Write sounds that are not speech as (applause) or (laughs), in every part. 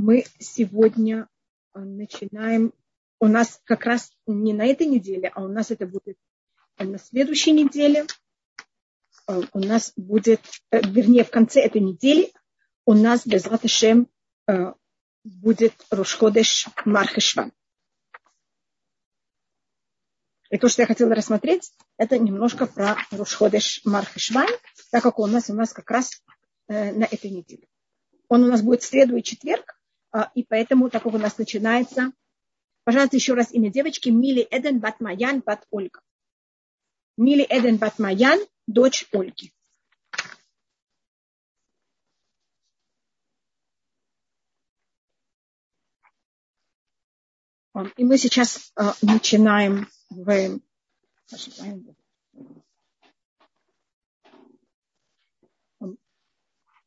мы сегодня э, начинаем, у нас как раз не на этой неделе, а у нас это будет на следующей неделе. Э, у нас будет, э, вернее, в конце этой недели у нас без Раташем будет Рушходеш Мархешван. И то, что я хотела рассмотреть, это немножко про Рушходеш Мархешван, так как у нас у нас как раз на этой неделе. Он у нас будет в среду и четверг, и поэтому так как у нас начинается. Пожалуйста, еще раз имя девочки. Мили Эден Батмаян Бат Ольга. Мили Эден Батмаян, дочь Ольги. И мы сейчас э, начинаем в...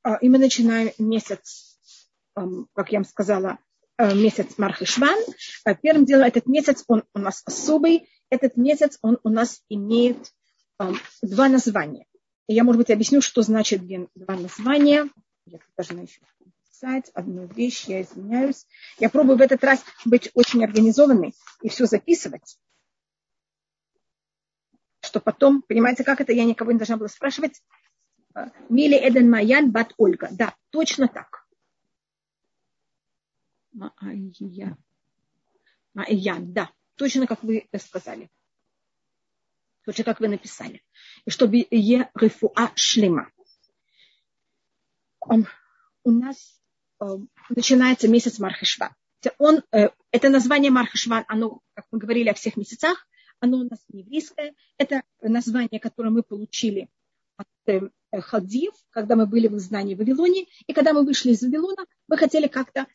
А, и мы начинаем месяц, как я вам сказала, э, месяц Мархишван. А первым делом этот месяц, он у нас особый. Этот месяц, он у нас имеет два названия. Я, может быть, объясню, что значит два названия. Я должна еще написать одну вещь, я извиняюсь. Я пробую в этот раз быть очень организованной и все записывать что потом, понимаете, как это, я никого не должна была спрашивать, Мили Эден Маян Бат Ольга. Да, точно так. Маая. Маян, да. Точно как вы сказали. Точно как вы написали. И чтобы е рефуа шлема. У нас э, начинается месяц Мархешва. Он, э, это название Мархешван, оно, как мы говорили о всех месяцах, оно у нас не еврейское. Это название, которое мы получили от э, Халдиев, когда мы были в изгнании в Вавилоне. И когда мы вышли из Вавилона, мы хотели как-то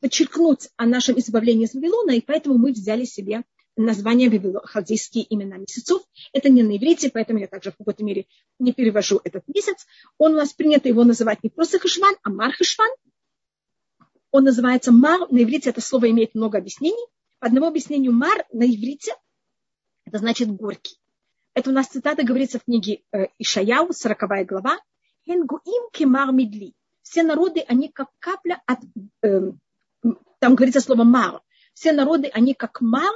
подчеркнуть о нашем избавлении из Вавилона, и поэтому мы взяли себе название халдейские имена месяцев. Это не на иврите, поэтому я также в какой-то мере не перевожу этот месяц. Он у нас принято его называть не просто Хашван, а Мар Хашван. Он называется Мар. На иврите это слово имеет много объяснений. По одному объяснению Мар на иврите это значит горький. Это у нас цитата говорится в книге э, Ишаяу, 40 глава. Все народы, они как капля от... Э, там говорится слово мар. Все народы, они как мар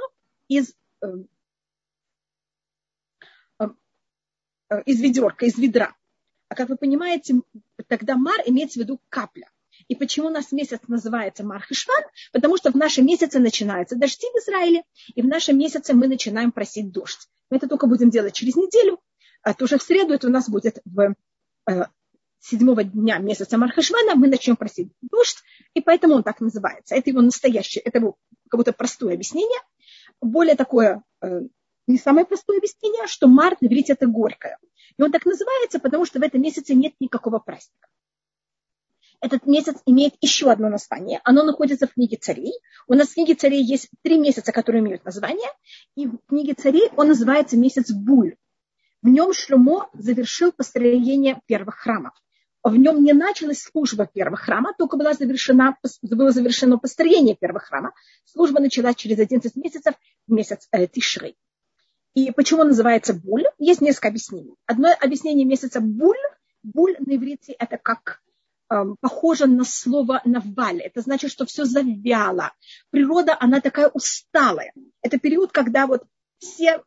из, э, э, из ведерка, из ведра. А как вы понимаете, тогда мар имеется в виду капля. И почему у нас месяц называется Мархишван? Потому что в нашем месяце начинаются дожди в Израиле, и в нашем месяце мы начинаем просить дождь. Мы это только будем делать через неделю, а то уже в среду это у нас будет в э, седьмого дня месяца Мархашвана, мы начнем просить дождь, и поэтому он так называется. Это его настоящее, это как будто простое объяснение. Более такое, э, не самое простое объяснение, что март на это горькое. И он так называется, потому что в этом месяце нет никакого праздника. Этот месяц имеет еще одно название. Оно находится в книге царей. У нас в книге царей есть три месяца, которые имеют название. И в книге царей он называется месяц Буль. В нем Шлюмо завершил построение первых храмов. В нем не началась служба первого храма, только была завершена, было завершено построение первого храма. Служба началась через 11 месяцев, месяц э, Тишрей. И почему называется Буль? Есть несколько объяснений. Одно объяснение месяца Буль. Буль на иврите это как похоже на слово наваль. Это значит, что все завяло. Природа, она такая усталая. Это период, когда вот все,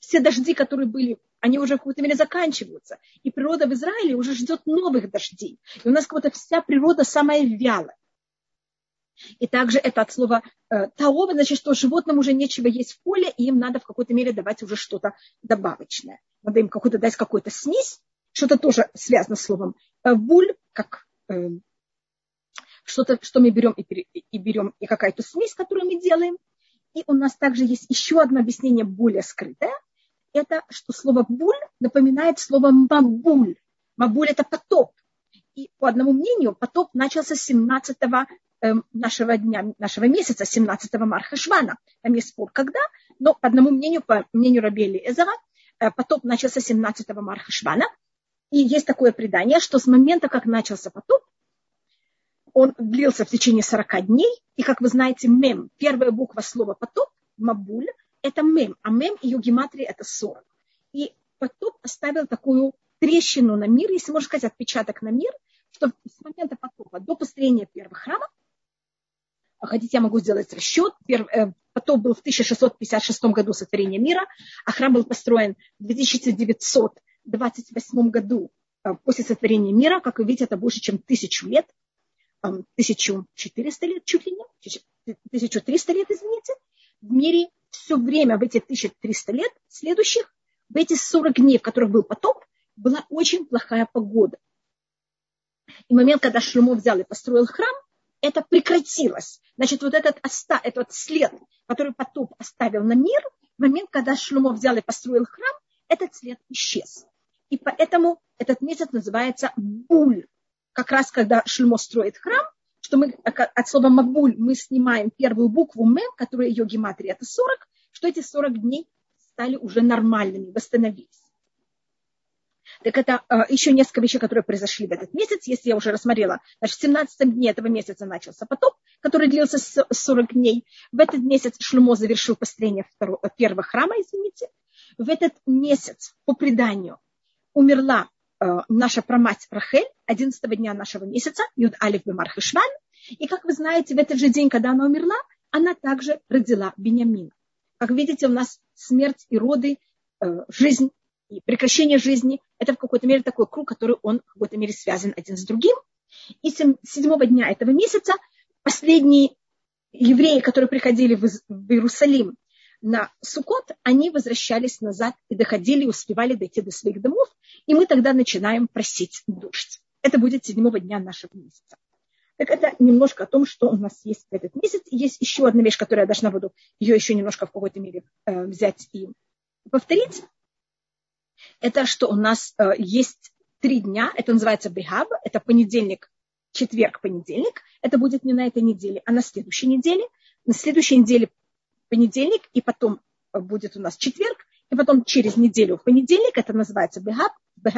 все дожди, которые были, они уже в какой-то мере заканчиваются. И природа в Израиле уже ждет новых дождей. И у нас как будто вся природа самая вялая. И также это от слова э, таова, значит, что животным уже нечего есть в поле, и им надо в какой-то мере давать уже что-то добавочное. Надо им какую-то дать какую-то смесь, что-то тоже связано с словом э, буль, как Эм, что-то, что мы берем и, и берем, и какая-то смесь, которую мы делаем. И у нас также есть еще одно объяснение более скрытое. Это, что слово буль напоминает слово мабуль. Мабуль – это потоп. И по одному мнению, потоп начался с 17 эм, нашего дня, нашего месяца, 17 Мархашвана. Там есть спор, когда, но по одному мнению, по мнению Рабели Эзера, э, потоп начался 17 Мархашвана. И есть такое предание, что с момента, как начался потоп, он длился в течение 40 дней. И, как вы знаете, мем, первая буква слова потоп, мабуль, это мем, а мем ее гематрия это 40. И потоп оставил такую трещину на мир, если можно сказать, отпечаток на мир, что с момента потопа до построения первого храма хотите, я могу сделать расчет. Э, потоп был в 1656 году сотворения мира, а храм был построен в 2928 году э, после сотворения мира. Как вы видите, это больше, чем тысячу лет. 1400 лет чуть ли не, 1300 лет, извините. В мире все время в эти 1300 лет следующих, в эти 40 дней, в которых был потоп, была очень плохая погода. И момент, когда Шлюмо взял и построил храм, это прекратилось. Значит, вот этот, оста, этот след, который потоп оставил на мир, в момент, когда Шлюмо взял и построил храм, этот след исчез. И поэтому этот месяц называется Буль. Как раз когда Шлюмо строит храм, что мы от слова Мабуль мы снимаем первую букву Мем, которая ее гематрия, это 40, что эти 40 дней стали уже нормальными, восстановились. Так это э, еще несколько вещей, которые произошли в этот месяц. Если я уже рассмотрела, значит, в 17 дне этого месяца начался потоп, который длился 40 дней. В этот месяц Шлюмо завершил построение второго, первого храма, извините. В этот месяц, по преданию, умерла наша промать Рахель 11 дня нашего месяца, Юд Алиф Бемар Хишван. И, как вы знаете, в этот же день, когда она умерла, она также родила Бениамина. Как видите, у нас смерть и роды, э, жизнь и прекращение жизни – это в какой-то мере такой круг, который он в какой-то мере связан один с другим. И седьмого дня этого месяца последние евреи, которые приходили в Иерусалим на Сукот, они возвращались назад и доходили, и успевали дойти до своих домов, и мы тогда начинаем просить дождь. Это будет седьмого дня нашего месяца. Так это немножко о том, что у нас есть в этот месяц. есть еще одна вещь, которую я должна буду ее еще немножко в какой-то мере э, взять и повторить это что у нас э, есть три дня, это называется Бехаб, это понедельник, четверг, понедельник. Это будет не на этой неделе, а на следующей неделе. На следующей неделе понедельник, и потом э, будет у нас четверг, и потом через неделю в понедельник, это называется Бехаб,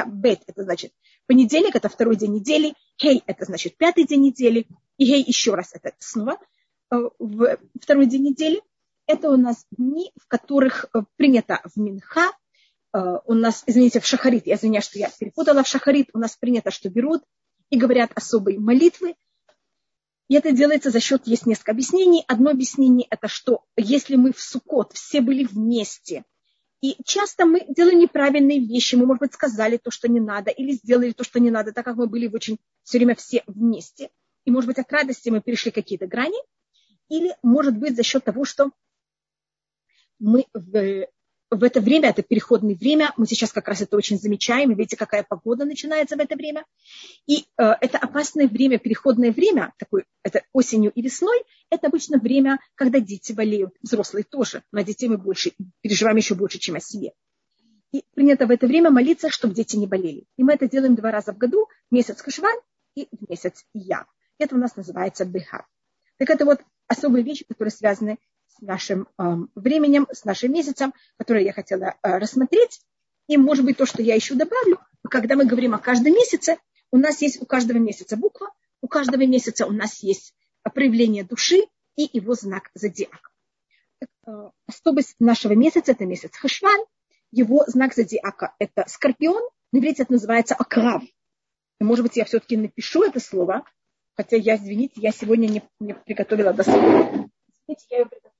Бет, это значит понедельник, это второй день недели, Хей, это значит пятый день недели, и Хей еще раз, это снова э, второй день недели. Это у нас дни, в которых э, принято в Минха у нас, извините, в шахарит, я извиняюсь, что я перепутала, в шахарит у нас принято, что берут и говорят особые молитвы. И это делается за счет, есть несколько объяснений. Одно объяснение это, что если мы в Сукот все были вместе, и часто мы делаем неправильные вещи, мы, может быть, сказали то, что не надо, или сделали то, что не надо, так как мы были очень все время все вместе. И, может быть, от радости мы перешли какие-то грани. Или, может быть, за счет того, что мы в это время, это переходное время, мы сейчас как раз это очень замечаем, видите, какая погода начинается в это время. И э, это опасное время, переходное время, такое, это осенью и весной, это обычно время, когда дети болеют, взрослые тоже, но детей мы больше переживаем еще больше, чем о себе. И принято в это время молиться, чтобы дети не болели. И мы это делаем два раза в году, в месяц Хашван и в месяц Я. Это у нас называется Беха. Так это вот особые вещи, которые связаны с нашим э, временем, с нашим месяцем, который я хотела э, рассмотреть. И, может быть, то, что я еще добавлю, когда мы говорим о каждом месяце, у нас есть у каждого месяца буква, у каждого месяца у нас есть проявление души и его знак зодиака. Э, особость нашего месяца – это месяц Хашван. Его знак зодиака – это скорпион. На иврите это называется акрав. И, может быть, я все-таки напишу это слово, хотя я, извините, я сегодня не, не приготовила дословно. Извините, я ее приготовила.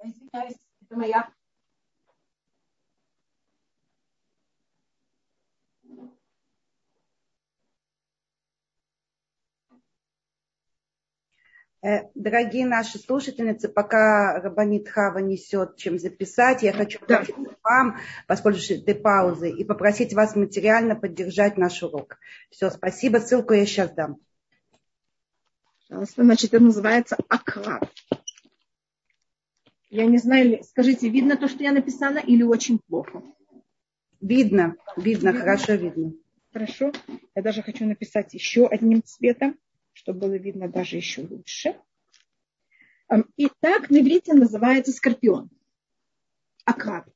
Я извиняюсь, это моя э, Дорогие наши слушательницы, пока Рабанит Хава несет, чем записать, я хочу да. вам воспользоваться этой паузы и попросить вас материально поддержать наш урок. Все, спасибо. Ссылку я сейчас дам. Значит, это называется Акрат. Я не знаю, скажите, видно то, что я написала, или очень плохо? Видно, видно, видно? хорошо видно. Хорошо. Я даже хочу написать еще одним цветом, чтобы было видно даже еще лучше. И так на иврите называется скорпион. Акад.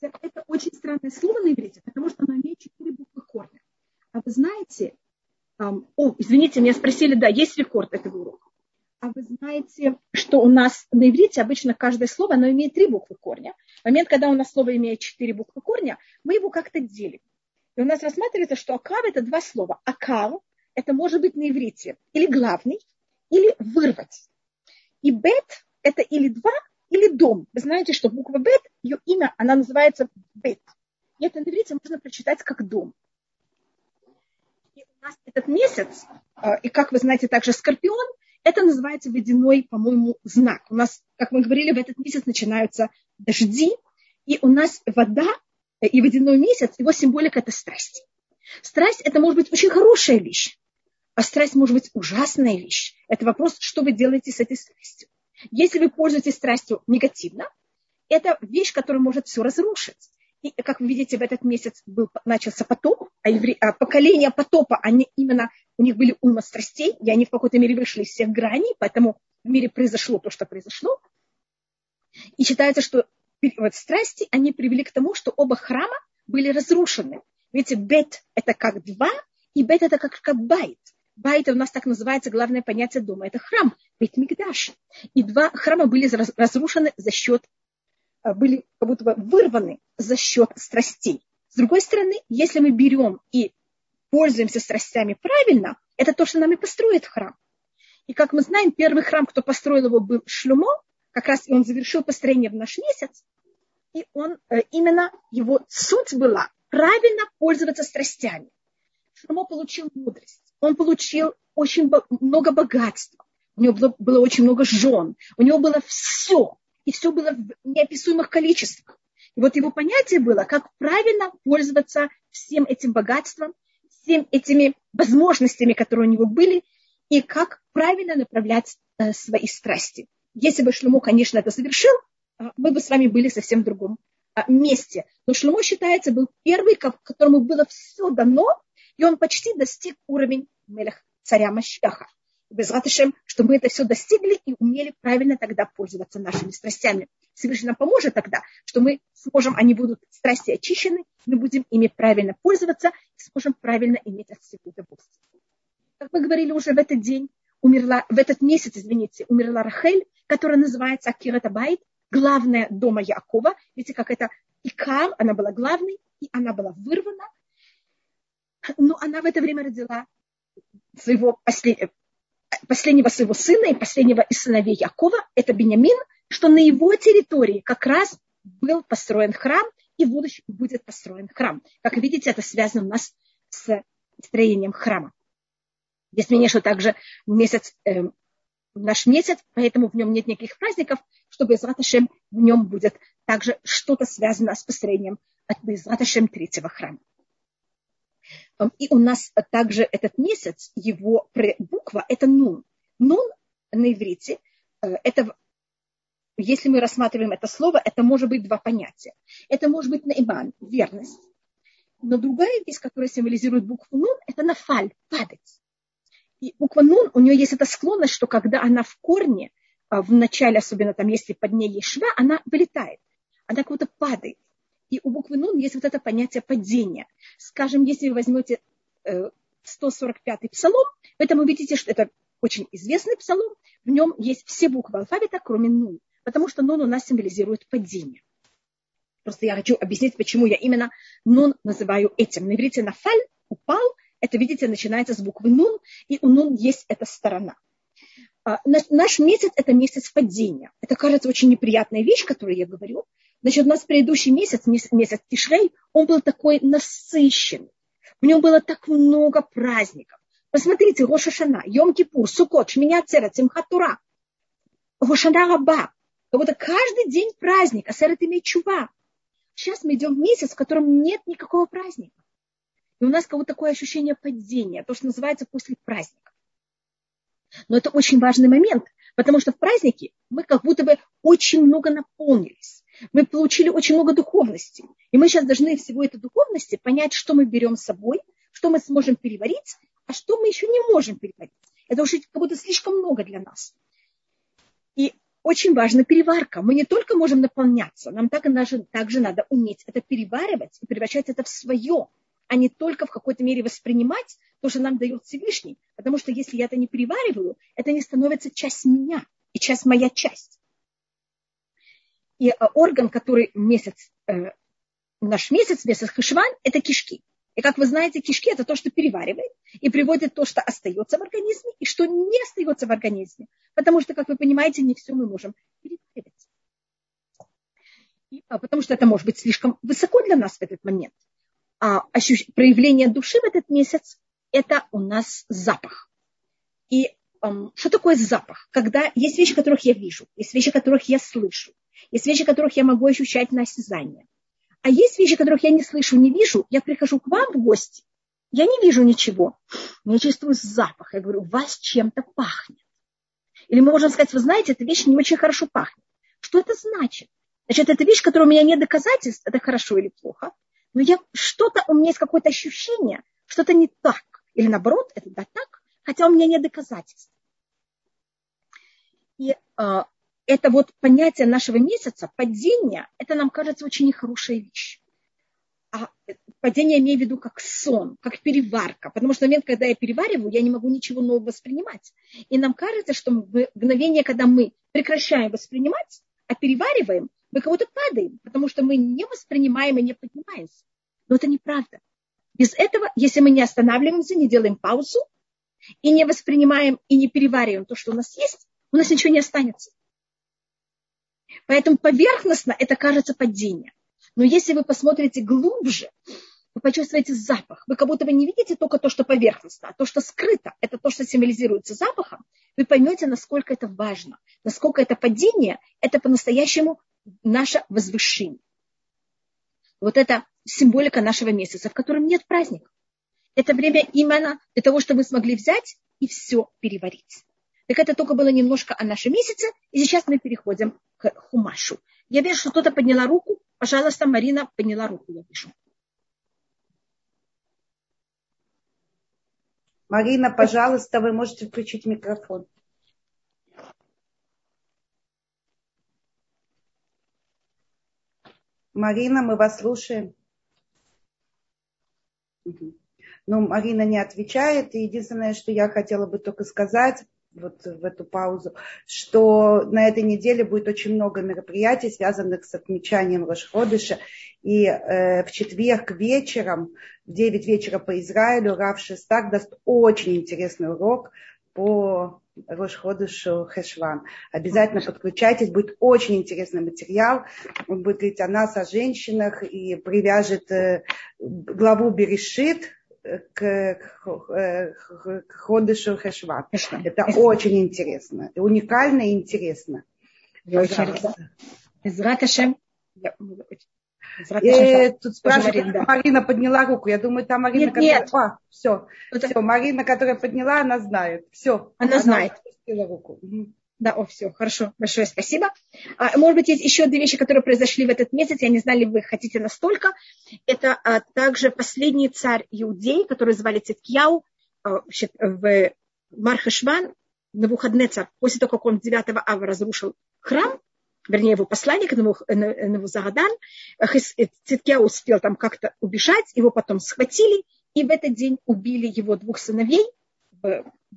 Это очень странное слово на иврите, потому что оно имеет четыре буквы корня. А вы знаете, о, извините, меня спросили, да, есть рекорд этого урока. А вы знаете, что у нас на иврите обычно каждое слово, оно имеет три буквы корня. В момент, когда у нас слово имеет четыре буквы корня, мы его как-то делим. И у нас рассматривается, что акар это два слова. Акар это может быть на иврите или главный, или вырвать. И бет это или два, или дом. Вы знаете, что буква бет, ее имя, она называется бет. И это на иврите можно прочитать как дом. И у нас этот месяц, а, и как вы знаете, также скорпион, это называется водяной, по-моему, знак. У нас, как мы говорили, в этот месяц начинаются дожди, и у нас вода э, и водяной месяц, его символика – это страсть. Страсть – это может быть очень хорошая вещь, а страсть может быть ужасная вещь. Это вопрос, что вы делаете с этой страстью. Если вы пользуетесь страстью негативно, это вещь, которая может все разрушить. И, как вы видите, в этот месяц был, начался потоп, а, евре, а поколение потопа, они именно, у них были уйма страстей, и они в какой-то мере вышли из всех граней, поэтому в мире произошло то, что произошло. И считается, что вот страсти, они привели к тому, что оба храма были разрушены. Видите, бет – это как два, и бет – это как, как байт. Байт у нас так называется главное понятие дома. Это храм, бет Мигдаш. И два храма были разрушены за счет, а, были как будто бы вырваны за счет страстей. С другой стороны, если мы берем и пользуемся страстями правильно, это то, что нам и построит храм. И как мы знаем, первый храм, кто построил его, был Шлюмо, как раз и он завершил построение в наш месяц. И он, э, именно его суть была правильно пользоваться страстями. Шлюмо получил мудрость он получил очень много богатства, у него было, было очень много жен, у него было все, и все было в неописуемых количествах. И вот его понятие было, как правильно пользоваться всем этим богатством, всем этими возможностями, которые у него были, и как правильно направлять э, свои страсти. Если бы Шлюмо, конечно, это совершил, э, мы бы с вами были совсем в другом э, месте. Но Шлюмо считается был первый, которому было все дано, и он почти достиг уровень царя Машьяха. Без Ратышем, что мы это все достигли и умели правильно тогда пользоваться нашими страстями. Всевышний нам поможет тогда, что мы сможем, они будут страсти очищены, мы будем ими правильно пользоваться и сможем правильно иметь от всего удовольствие. Как мы говорили уже в этот день, умерла, в этот месяц, извините, умерла Рахель, которая называется Акирата Байт, главная дома Якова. Видите, как это Икар, она была главной, и она была вырвана. Но она в это время родила своего последнего, последнего своего сына и последнего из сыновей Якова, это Бениамин, что на его территории как раз был построен храм, и в будущем будет построен храм. Как видите, это связано у нас с строением храма. Здесь мне что также месяц, э, наш месяц, поэтому в нем нет никаких праздников, чтобы из Раташем в нем будет также что-то связано с построением от Безраташем третьего храма. И у нас также этот месяц, его буква – это нун. Нун на иврите э, – это если мы рассматриваем это слово, это может быть два понятия. Это может быть наибан, верность. Но другая вещь, которая символизирует букву нун, это нафаль, падать. И буква нун, у нее есть эта склонность, что когда она в корне, а, в начале, особенно там, если под ней есть шва, она вылетает. Она как будто падает. И у буквы Нун есть вот это понятие падения. Скажем, если вы возьмете 145-й э, псалом, в этом вы видите, что это очень известный псалом, в нем есть все буквы алфавита, кроме Нун, потому что Нун у нас символизирует падение. Просто я хочу объяснить, почему я именно Нун называю этим. На иврите нафаль, упал, это, видите, начинается с буквы Нун, и у Нун есть эта сторона. А, наш месяц – это месяц падения. Это, кажется, очень неприятная вещь, которую я говорю, Значит, у нас предыдущий месяц, месяц Тишрей, он был такой насыщенный. В нем было так много праздников. Посмотрите, Рошашана, Йом-Кипур, Сукот, Шминя Цера, Цимхатура, Рошана Раба. Как будто каждый день праздник, а Сера Чува. Сейчас мы идем в месяц, в котором нет никакого праздника. И у нас как будто такое ощущение падения, то, что называется после праздника. Но это очень важный момент, потому что в празднике мы как будто бы очень много наполнились мы получили очень много духовности. И мы сейчас должны всего этой духовности понять, что мы берем с собой, что мы сможем переварить, а что мы еще не можем переварить. Это уже как будто слишком много для нас. И очень важна переварка. Мы не только можем наполняться, нам так также, также надо уметь это переваривать и превращать это в свое, а не только в какой-то мере воспринимать то, что нам дает Всевышний. Потому что если я это не перевариваю, это не становится часть меня и часть моя часть. И э, орган, который месяц, э, наш месяц, месяц Хашван, это кишки. И как вы знаете, кишки это то, что переваривает и приводит то, что остается в организме и что не остается в организме. Потому что, как вы понимаете, не все мы можем переваривать. И, а, потому что это может быть слишком высоко для нас в этот момент. А ощущ... проявление души в этот месяц – это у нас запах. И эм, что такое запах? Когда есть вещи, которых я вижу, есть вещи, которых я слышу, есть вещи, которых я могу ощущать на осязание. А есть вещи, которых я не слышу, не вижу. Я прихожу к вам в гости, я не вижу ничего, я чувствую запах. Я говорю, вас чем-то пахнет. Или мы можем сказать, вы знаете, эта вещь не очень хорошо пахнет. Что это значит? Значит, это вещь, которая у меня нет доказательств, это хорошо или плохо. Но я что-то, у меня есть какое-то ощущение, что-то не так. Или наоборот, это да так, хотя у меня нет доказательств. И э, это вот понятие нашего месяца, падение, это нам кажется очень нехорошая вещь. А падение я имею в виду как сон, как переварка. Потому что момент, когда я перевариваю, я не могу ничего нового воспринимать. И нам кажется, что в мгновение, когда мы прекращаем воспринимать, а перевариваем, мы кого-то падаем, потому что мы не воспринимаем и не поднимаемся. Но это неправда. Без этого, если мы не останавливаемся, не делаем паузу и не воспринимаем и не перевариваем то, что у нас есть, у нас ничего не останется. Поэтому поверхностно это кажется падение. Но если вы посмотрите глубже, вы почувствуете запах. Вы как будто бы не видите только то, что поверхностно, а то, что скрыто, это то, что символизируется запахом, вы поймете, насколько это важно, насколько это падение, это по-настоящему наше возвышение. Вот это символика нашего месяца, в котором нет праздника. Это время именно для того, чтобы мы смогли взять и все переварить. Так это только было немножко о нашем месяце, и сейчас мы переходим к Хумашу. Я вижу, что кто-то подняла руку. Пожалуйста, Марина подняла руку, я вижу. Марина, пожалуйста, вы можете включить микрофон. Марина, мы вас слушаем. Ну, Марина не отвечает. И единственное, что я хотела бы только сказать, вот в эту паузу, что на этой неделе будет очень много мероприятий, связанных с отмечанием Рошходыша. И э, в четверг вечером, в 9 вечера по Израилю, Рав Шестак даст очень интересный урок по Рошходышу Хешван. Обязательно подключайтесь, будет очень интересный материал. Он будет говорить о нас, о женщинах и привяжет э, главу Берешит, к, к, к Ходышу Хешват. Это очень интересно, уникально и интересно. Израташем. И тут спрашивает, да. Марина подняла руку. Я думаю, там Марина, нет, которая... Нет. А, все, Это... все, Марина, которая подняла, она знает. Все. Она, она знает. руку. Да, о, все, хорошо, большое спасибо. А, может быть, есть еще две вещи, которые произошли в этот месяц. Я не знаю, ли вы хотите настолько. Это а, также последний царь Иудей, который звали Циткияу а, в Мархашван, на выходные царь, после того, как он 9 ава разрушил храм, вернее, его посланник, Навузагадан, Циткияу успел там как-то убежать, его потом схватили, и в этот день убили его двух сыновей,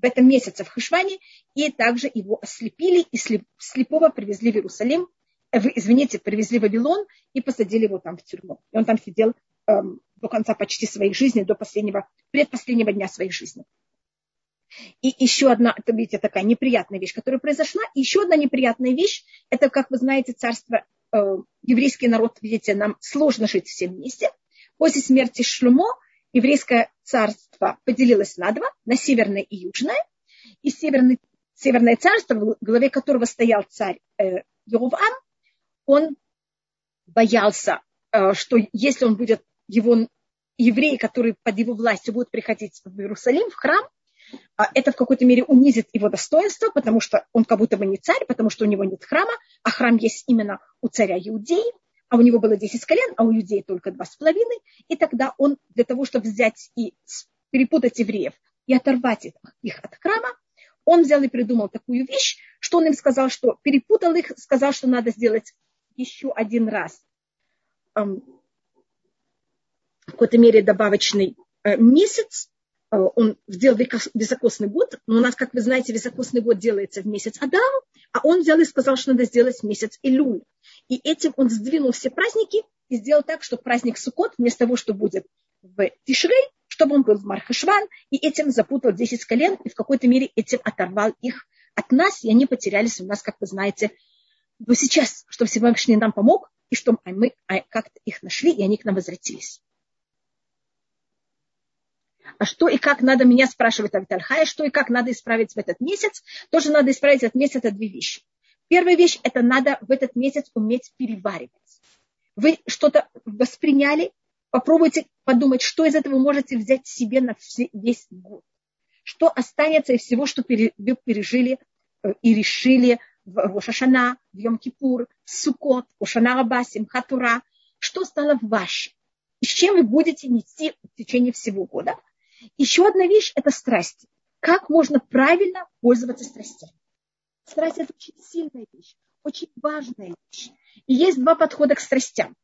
этом месяце в Хашване, и также его ослепили, и слепого привезли в Иерусалим, э, извините, привезли в Вавилон и посадили его там в тюрьму. И он там сидел эм, до конца почти своей жизни, до последнего, предпоследнего дня своей жизни. И еще одна, это, видите, такая неприятная вещь, которая произошла. И еще одна неприятная вещь, это, как вы знаете, царство, э, еврейский народ, видите, нам сложно жить все вместе. После смерти Шлюмо еврейское царство поделилось на два, на северное и южное. И северный, северное царство, в главе которого стоял царь э, Йован, он боялся, э, что если он будет, его евреи, которые под его властью будут приходить в Иерусалим, в храм, э, это в какой-то мере унизит его достоинство, потому что он как будто бы не царь, потому что у него нет храма, а храм есть именно у царя Иудеи а у него было 10 колен, а у людей только два с половиной, и тогда он для того, чтобы взять и перепутать евреев и оторвать их от храма, он взял и придумал такую вещь, что он им сказал, что перепутал их, сказал, что надо сделать еще один раз в какой-то мере добавочный э, месяц, э, он сделал високосный год, но у нас, как вы знаете, високосный год делается в месяц Адам, а он взял и сказал, что надо сделать месяц Илюль. И этим он сдвинул все праздники и сделал так, что праздник Суккот, вместо того, что будет в Тишрей, чтобы он был в Мархашван, и этим запутал 10 колен, и в какой-то мере этим оторвал их от нас, и они потерялись у нас, как вы знаете, но сейчас, чтобы Всевышний нам помог, и чтобы мы как-то их нашли, и они к нам возвратились. А что и как надо, меня спрашивает Авитальхая, что и как надо исправить в этот месяц, тоже надо исправить этот месяц, это две вещи. Первая вещь, это надо в этот месяц уметь переваривать. Вы что-то восприняли, попробуйте подумать, что из этого вы можете взять себе на весь год. Что останется из всего, что вы пережили э, и решили в Рошашана, в Йом-Кипур, в Сукот, в Ошана Абасим, Хатура, что стало вашим, и с чем вы будете нести в течение всего года. Еще одна вещь – это страсти. Как можно правильно пользоваться страстями. Страсть – это очень сильная вещь, очень важная вещь. И есть два подхода к страстям.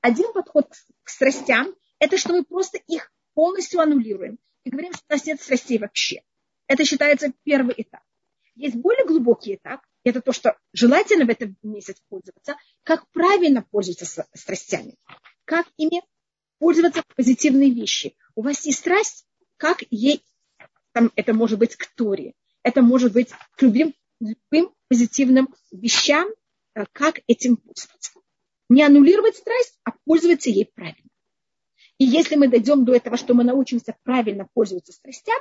Один подход к страстям – это что мы просто их полностью аннулируем и говорим, что у нас нет страстей вообще. Это считается первый этап. Есть более глубокий этап, это то, что желательно в этом месяц пользоваться, как правильно пользоваться страстями, как ими пользоваться позитивные вещи. У вас есть страсть, как ей, там, это может быть к Торе, это может быть к любым, любым позитивным вещам, э, как этим пользоваться. Не аннулировать страсть, а пользоваться ей правильно. И если мы дойдем до этого, что мы научимся правильно пользоваться страстям,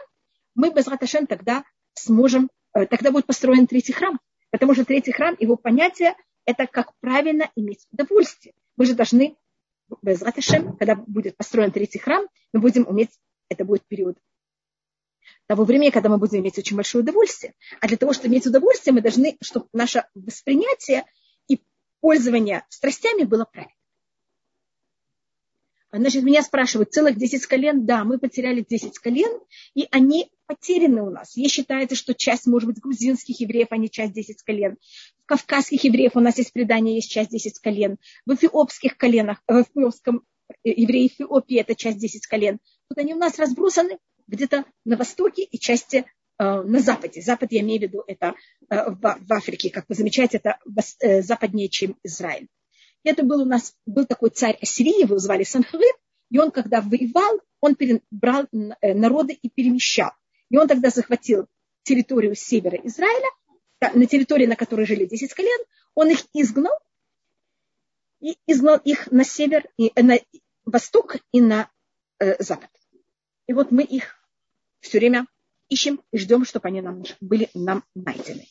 мы без Раташен тогда сможем, э, тогда будет построен третий храм. Потому что третий храм, его понятие, это как правильно иметь удовольствие. Мы же должны, без Раташем, когда будет построен третий храм, мы будем уметь это будет период того времени, когда мы будем иметь очень большое удовольствие. А для того, чтобы иметь удовольствие, мы должны, чтобы наше воспринятие и пользование страстями было правильно. Значит, меня спрашивают, целых 10 колен? Да, мы потеряли 10 колен, и они потеряны у нас. Есть считается, что часть, может быть, грузинских евреев, они часть 10 колен. В кавказских евреев у нас есть предание, есть часть 10 колен. В эфиопских коленах, в эфиопском евреи Эфиопии это часть 10 колен. Тут они у нас разбросаны где-то на востоке и части э, на западе. Запад, я имею в виду, это э, в, Африке, как вы замечаете, это э, западнее, чем Израиль. Это был у нас, был такой царь Ассирии, его звали Санхрib, и он, когда воевал, он брал народы и перемещал. И он тогда захватил территорию севера Израиля, на территории, на которой жили 10 колен, он их изгнал, и изгнал их на север, и, на восток и на э, запад. И вот мы их все время ищем и ждем, чтобы они нам были нам найдены.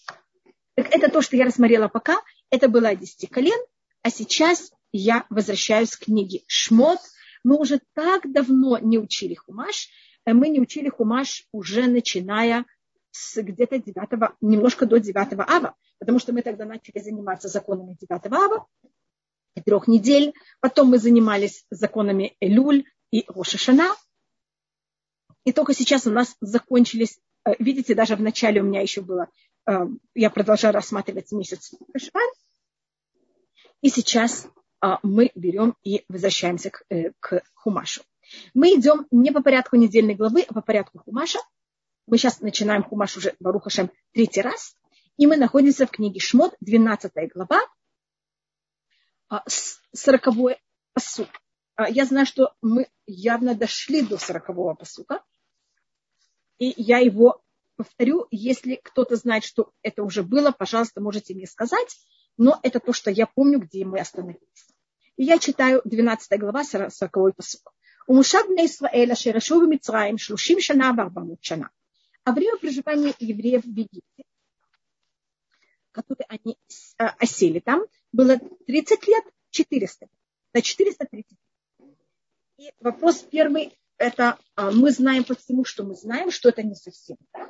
Так это то, что я рассмотрела пока. Это было 10 колен. А сейчас я возвращаюсь к книге Шмот. Мы уже так давно не учили Хумаш. Э, мы не учили Хумаш уже начиная с где-то 9, немножко до 9 ава, потому что мы тогда начали заниматься законами 9 ава, трех недель. Потом мы занимались законами Элюль и Рошашана. И только сейчас у нас закончились, э, видите, даже в начале у меня еще было, э, я продолжаю рассматривать месяц Хашван. И сейчас э, мы берем и возвращаемся к, к Хумашу. Мы идем не по порядку недельной главы, а по порядку Хумаша. Мы сейчас начинаем Хумаш уже Барухашем третий раз. И мы находимся в книге Шмот, 12 глава, 40 посук. Я знаю, что мы явно дошли до 40 посука и я его повторю. Если кто-то знает, что это уже было, пожалуйста, можете мне сказать. Но это то, что я помню, где мы остановились. И я читаю 12 глава, 40 посук. У Мушаб Исраэля Шерашу в Шлушим Шана Барбамут Шана. А время проживания евреев в Египте, которые они а, осели там, было 30 лет, 400. На 430. И вопрос первый, это а, мы знаем по всему, что мы знаем, что это не совсем так.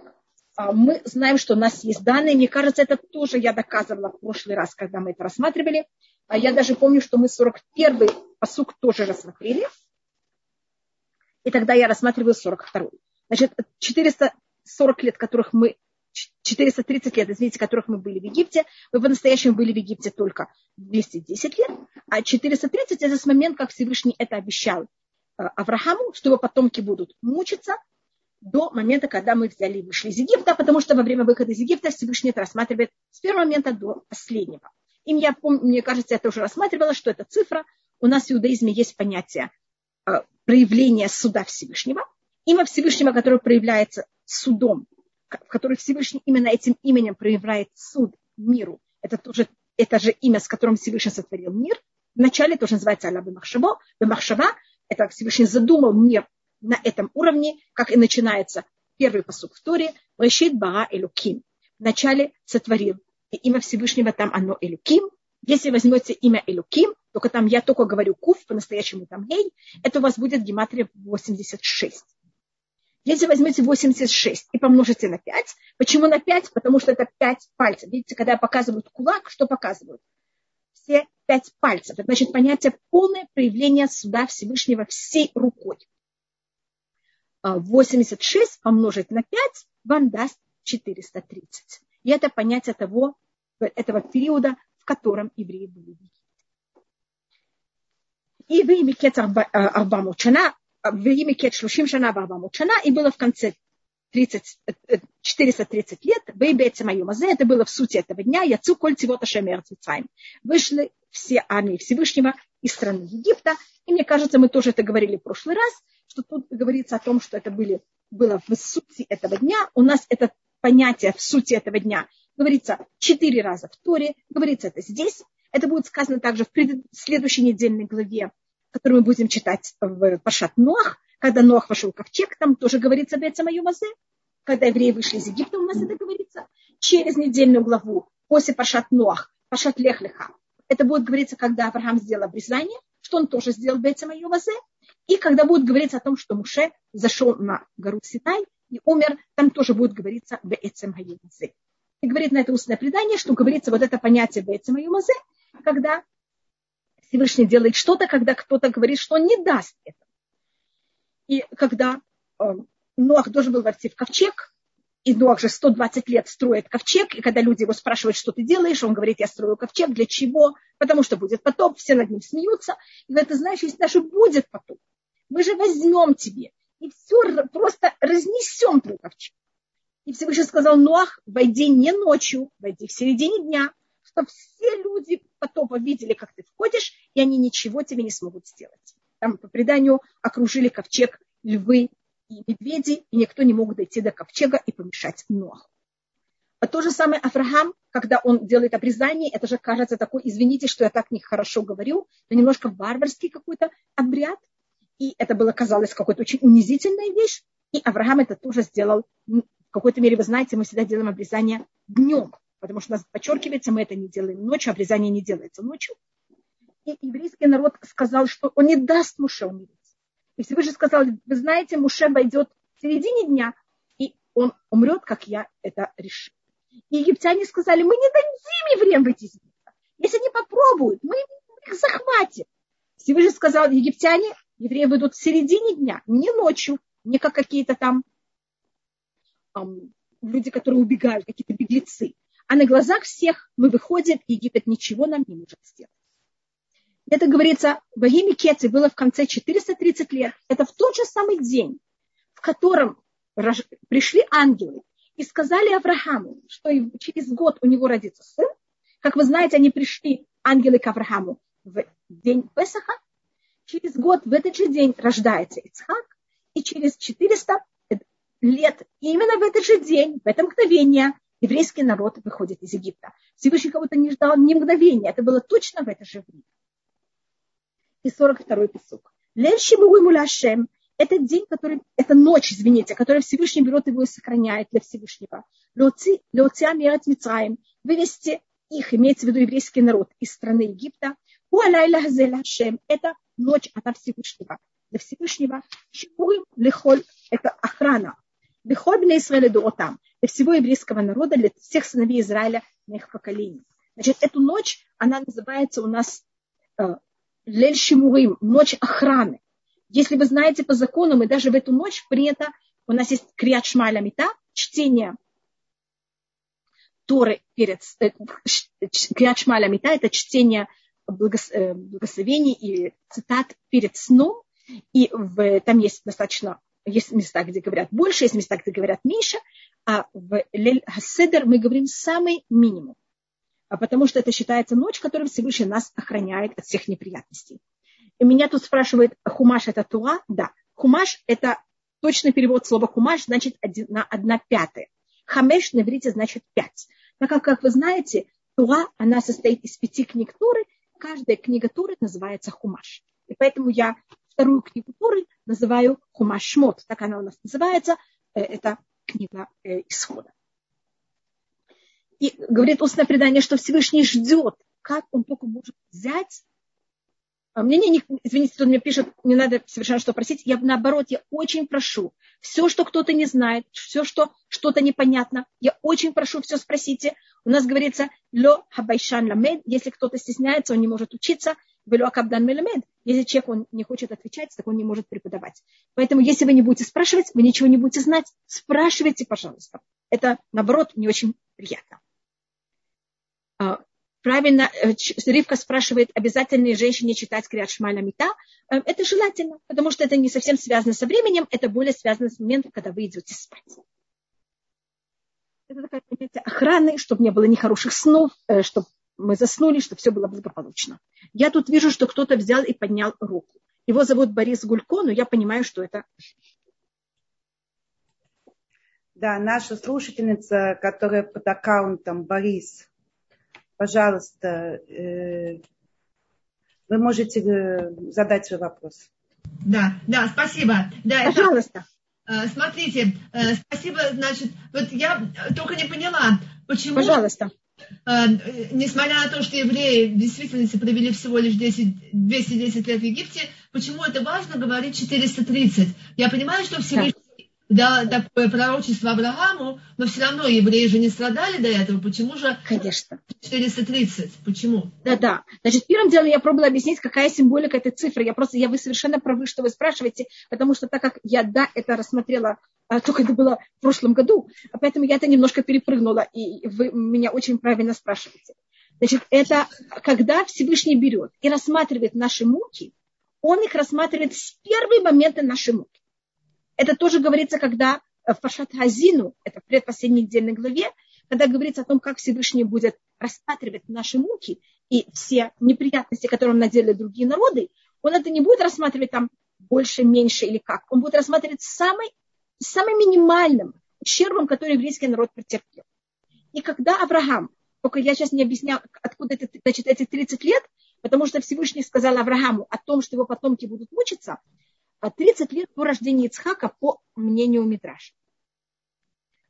А, мы знаем, что у нас есть данные. Мне кажется, это тоже я доказывала в прошлый раз, когда мы это рассматривали. А я даже помню, что мы 41-й посук тоже рассмотрели. И тогда я рассматриваю 42-й. Значит, 440 лет, которых мы 430 лет, извините, которых мы были в Египте. Мы по-настоящему были в Египте только 210 лет, а 430 это с момента, как Всевышний это обещал Аврааму, что его потомки будут мучиться до момента, когда мы взяли и вышли из Египта, потому что во время выхода из Египта Всевышний это рассматривает с первого момента до последнего. И я помню, мне кажется, я тоже рассматривала, что эта цифра, у нас в иудаизме есть понятие, э, проявление суда Всевышнего, имя Всевышнего, которое проявляется судом, в который Всевышний именно этим именем проявляет суд миру. Это тоже это же имя, с которым Всевышний сотворил мир. Вначале тоже называется Алла Бемахшаба. Это Всевышний задумал мир на этом уровне, как и начинается первый посуд в Торе. Решит Бара Элюким. Вначале сотворил. И имя Всевышнего там оно Элюким. Если возьмете имя Элюким, только там я только говорю куф, по-настоящему там гей, это у вас будет гематрия 86. Если возьмете 86 и помножите на 5, почему на 5? Потому что это 5 пальцев. Видите, когда показывают кулак, что показывают? Все 5 пальцев. Это значит понятие полное проявление суда Всевышнего всей рукой. 86 а, помножить на 5 вам даст 430. И это понятие того, этого периода, в котором евреи были в И в имя Арбамут Шана, в имя Кет Шлушим Шана Шана, и было в конце 30, 430 лет, Бейбеца Майомазе, это было в сути этого дня, Яцу Коль Тивота Шемер Вышли все армии Всевышнего из страны Египта. И мне кажется, мы тоже это говорили в прошлый раз, что тут говорится о том, что это были, было в сути этого дня. У нас это понятие в сути этого дня говорится четыре раза в Торе, говорится это здесь. Это будет сказано также в следующей недельной главе, которую мы будем читать в Пашат Ноах, когда Ноах вошел в ковчег, там тоже говорится Бецама Юмазе. Когда евреи вышли из Египта, у нас это говорится. Через недельную главу, после Пашат Ноах, Пашат Лехлиха, это будет говориться, когда Авраам сделал обрезание, что он тоже сделал Бецама Юмазе. И когда будет говориться о том, что Муше зашел на гору Ситай и умер, там тоже будет говориться Бецам Юмазе. И говорит на это устное предание, что говорится вот это понятие Бецам Юмазе, когда Всевышний делает что-то, когда кто-то говорит, что он не даст это. И когда э, Ноах должен был войти в ковчег, и Ноах же 120 лет строит ковчег, и когда люди его спрашивают, что ты делаешь, он говорит, я строю ковчег, для чего? Потому что будет потоп, все над ним смеются. И говорит, ты знаешь, если даже будет потоп, мы же возьмем тебе и все просто разнесем твой ковчег. И Всевышний сказал, Ноах, войди не ночью, войди в середине дня, чтобы все люди потопа видели, как ты входишь, и они ничего тебе не смогут сделать. Там по преданию окружили ковчег львы и медведи, и никто не мог дойти до ковчега и помешать Ноаху. А то же самое Авраам, когда он делает обрезание, это же кажется такой, извините, что я так нехорошо говорю, но немножко варварский какой-то обряд. И это было, казалось, какой-то очень унизительная вещь. И Авраам это тоже сделал. В какой-то мере, вы знаете, мы всегда делаем обрезание днем потому что у нас подчеркивается, мы это не делаем ночью, обрезание не делается ночью. И еврейский народ сказал, что он не даст Муше умереть. И Всевышний сказал, вы знаете, Муше войдет в середине дня, и он умрет, как я это решу. И египтяне сказали, мы не дадим евреям выйти из Египта. Если они попробуют, мы их захватим. Всевышний сказал, египтяне, евреи выйдут в середине дня, не ночью, не как какие-то там эм, люди, которые убегают, какие-то беглецы а на глазах всех мы выходим, и Египет ничего нам не может сделать. Это говорится, в Агиме Кеце было в конце 430 лет. Это в тот же самый день, в котором пришли ангелы и сказали Аврааму, что через год у него родится сын. Как вы знаете, они пришли, ангелы к Аврааму, в день Песаха. Через год в этот же день рождается Ицхак. И через 400 лет, именно в этот же день, в это мгновение, еврейский народ выходит из Египта. Всевышний кого-то не ждал ни мгновения. Это было точно в это же время. И 42-й песок. Лель Шимуи Муляшем – это день, который, это ночь, извините, который Всевышний берет его и сохраняет для Всевышнего. Леоциа Мерет Мицраем – вывести их, имеется в виду еврейский народ, из страны Египта. Это ночь от Всевышнего. Для Всевышнего. Шимуи Лехоль – это охрана. Лехоль Бне Исраэля Дуотам для всего еврейского народа, для всех сыновей Израиля на их поколений. Значит, эту ночь, она называется у нас э, Лель Шимурим, ночь охраны. Если вы знаете по закону, мы даже в эту ночь принято, у нас есть Криат Шмаля Мита, чтение Торы перед э, Шмаля Мита, это чтение э, благословений и цитат перед сном. И в, там есть достаточно есть места, где говорят больше, есть места, где говорят меньше, а в Лель Хаседер мы говорим самый минимум. А потому что это считается ночь, которая Всевышний нас охраняет от всех неприятностей. И меня тут спрашивают, хумаш это туа? Да. Хумаш это точный перевод слова хумаш, значит на одна пятая. Хамеш на иврите значит пять. Так как, как вы знаете, туа, она состоит из пяти книг Туры, каждая книга Туры называется хумаш. И поэтому я вторую книгу Туры называю хумаш шмот. Так она у нас называется. Э, это книга э, исхода. И говорит устное предание, что Всевышний ждет, как он только может взять а мне не, извините, кто мне пишет, не надо совершенно что просить. Я наоборот, я очень прошу. Все, что кто-то не знает, все, что что-то непонятно, я очень прошу, все спросите. У нас говорится, ло хабайшан ламед, если кто-то стесняется, он не может учиться, вело акабдан меламед. Если человек он не хочет отвечать, так он не может преподавать. Поэтому, если вы не будете спрашивать, вы ничего не будете знать, спрашивайте, пожалуйста. Это, наоборот, не очень приятно. А, правильно, э, Ривка спрашивает, обязательно ли женщине читать Криат Мита. Э, это желательно, потому что это не совсем связано со временем, это более связано с моментом, когда вы идете спать. Это такая понятие охраны, чтобы не было нехороших снов, э, чтобы мы заснули, чтобы все было благополучно. Я тут вижу, что кто-то взял и поднял руку. Его зовут Борис Гулько, но я понимаю, что это да, наша слушательница, которая под аккаунтом Борис пожалуйста, э, вы можете э, задать свой вопрос. Да, да, спасибо. Да, пожалуйста. Это, э, смотрите, спасибо, значит, вот я только не поняла, почему... Пожалуйста. Несмотря на то, что евреи в действительности провели всего лишь 10, 210 лет в Египте, почему это важно говорить 430? Я понимаю, что Всевышний да, такое пророчество Аврааму, но все равно евреи же не страдали до этого. Почему же Конечно. 430? Почему? Да, да. Значит, первым делом я пробовала объяснить, какая символика этой цифры. Я просто, я вы совершенно правы, что вы спрашиваете, потому что так как я, да, это рассмотрела а, только это было в прошлом году, а поэтому я это немножко перепрыгнула, и вы меня очень правильно спрашиваете. Значит, это когда Всевышний берет и рассматривает наши муки, он их рассматривает с первого момента нашей муки. Это тоже говорится, когда в Пашат Хазину, это в предпоследней недельной главе, когда говорится о том, как Всевышний будет рассматривать наши муки и все неприятности, которые он наделали другие народы, он это не будет рассматривать там больше, меньше или как. Он будет рассматривать самый, самым минимальным ущербом, который еврейский народ претерпел. И когда Авраам, только я сейчас не объясняю, откуда это, значит, эти 30 лет, потому что Всевышний сказал Аврааму о том, что его потомки будут мучиться, 30 лет по рождению Ицхака, по мнению Мидраша.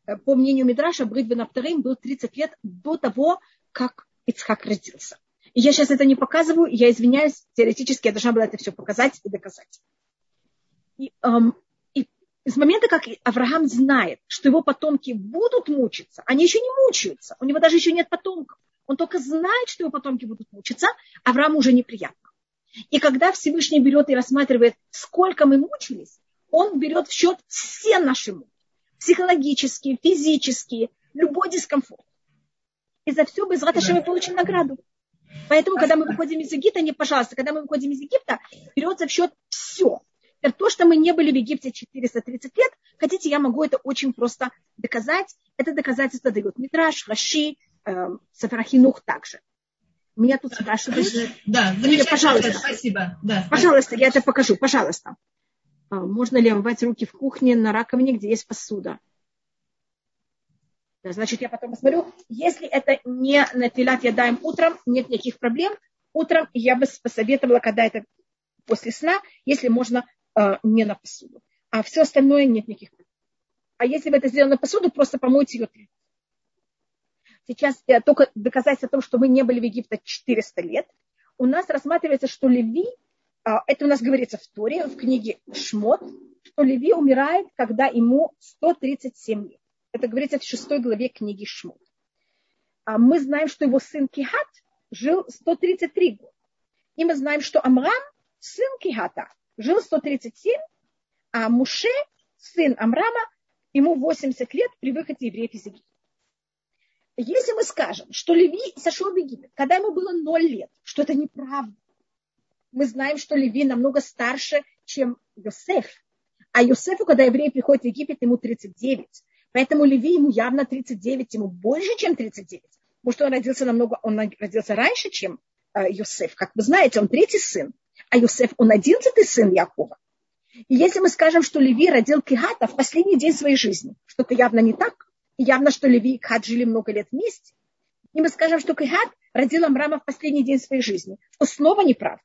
Э, по мнению Мидраша, Бритбен Авторим был 30 лет до того, как Ицхак родился. И я сейчас это не показываю, я извиняюсь, теоретически я должна была это все показать и доказать. И, эм, и с момента, как Авраам знает, что его потомки будут мучиться, они еще не мучаются, у него даже еще нет потомков, он только знает, что его потомки будут мучиться, Аврааму уже неприятно. И когда Всевышний берет и рассматривает, сколько мы мучились, он берет в счет все наши муки. Психологические, физические, любой дискомфорт. И за все без раташи мы получим награду. Поэтому, когда мы выходим из Египта, не, пожалуйста, когда мы выходим из Египта, берется в счет все. То, что мы не были в Египте 430 лет, хотите, я могу это очень просто доказать. Это доказательство дает Митраш, Раши, э, Сафарахинух также. Меня тут спрашивают. Да, замечательно, пожалуйста. Спасибо. Да, пожалуйста, я это покажу. Пожалуйста. А, можно ли омывать руки в кухне на раковине, где есть посуда? Значит, я потом посмотрю. Если это не на филат я даем утром, нет никаких проблем. Утром я бы посоветовала, когда это после сна, если можно а, не на посуду. А все остальное нет никаких проблем. А если вы это сделали на посуду, просто помойте ее сейчас э, только доказать о том, что мы не были в Египте 400 лет, у нас рассматривается, что Леви, а, это у нас говорится в Торе, в книге Шмот, что Леви умирает, когда ему 137 лет. Это говорится в шестой главе книги Шмот. А мы знаем, что его сын Кихат жил 133 года. И мы знаем, что Амрам, сын Кихата, жил 137, а Муше, сын Амрама, ему 80 лет при выходе евреев из Египта. Если мы скажем, что Леви сошел в Египет, когда ему было ноль лет, что это неправда. Мы знаем, что Леви намного старше, чем Йосеф. А Йосефу, когда еврей приходит в Египет, ему 39. Поэтому Леви ему явно 39, ему больше, чем 39. Может, он родился намного, он родился раньше, чем э, Йосеф. Как вы знаете, он третий сын. а Юсеф, он одиннадцатый сын Якова. И если мы скажем, что Леви родил Кихата в последний день своей жизни, что-то явно не так, явно, что Леви и Кихат жили много лет вместе, и мы скажем, что Кихат родил Амрама в последний день своей жизни, что снова неправда,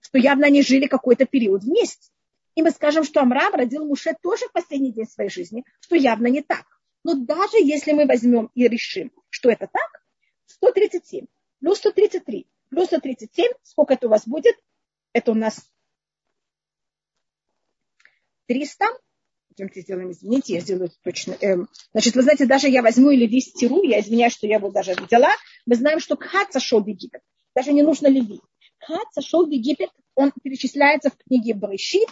что явно они жили какой-то период вместе. И мы скажем, что Амрам родил Муше тоже в последний день своей жизни, что явно не так. Но даже если мы возьмем и решим, что это так, 137 плюс 133 плюс 137, сколько это у вас будет? Это у нас 300. Пойдемте сделаем, извините, я сделаю точно. Эм, значит, вы знаете, даже я возьму или лист тиру, я извиняюсь, что я его даже взяла. Мы знаем, что Кхат сошел в Египет. Даже не нужно Леви. Кхат сошел в Египет, он перечисляется в книге Брышит,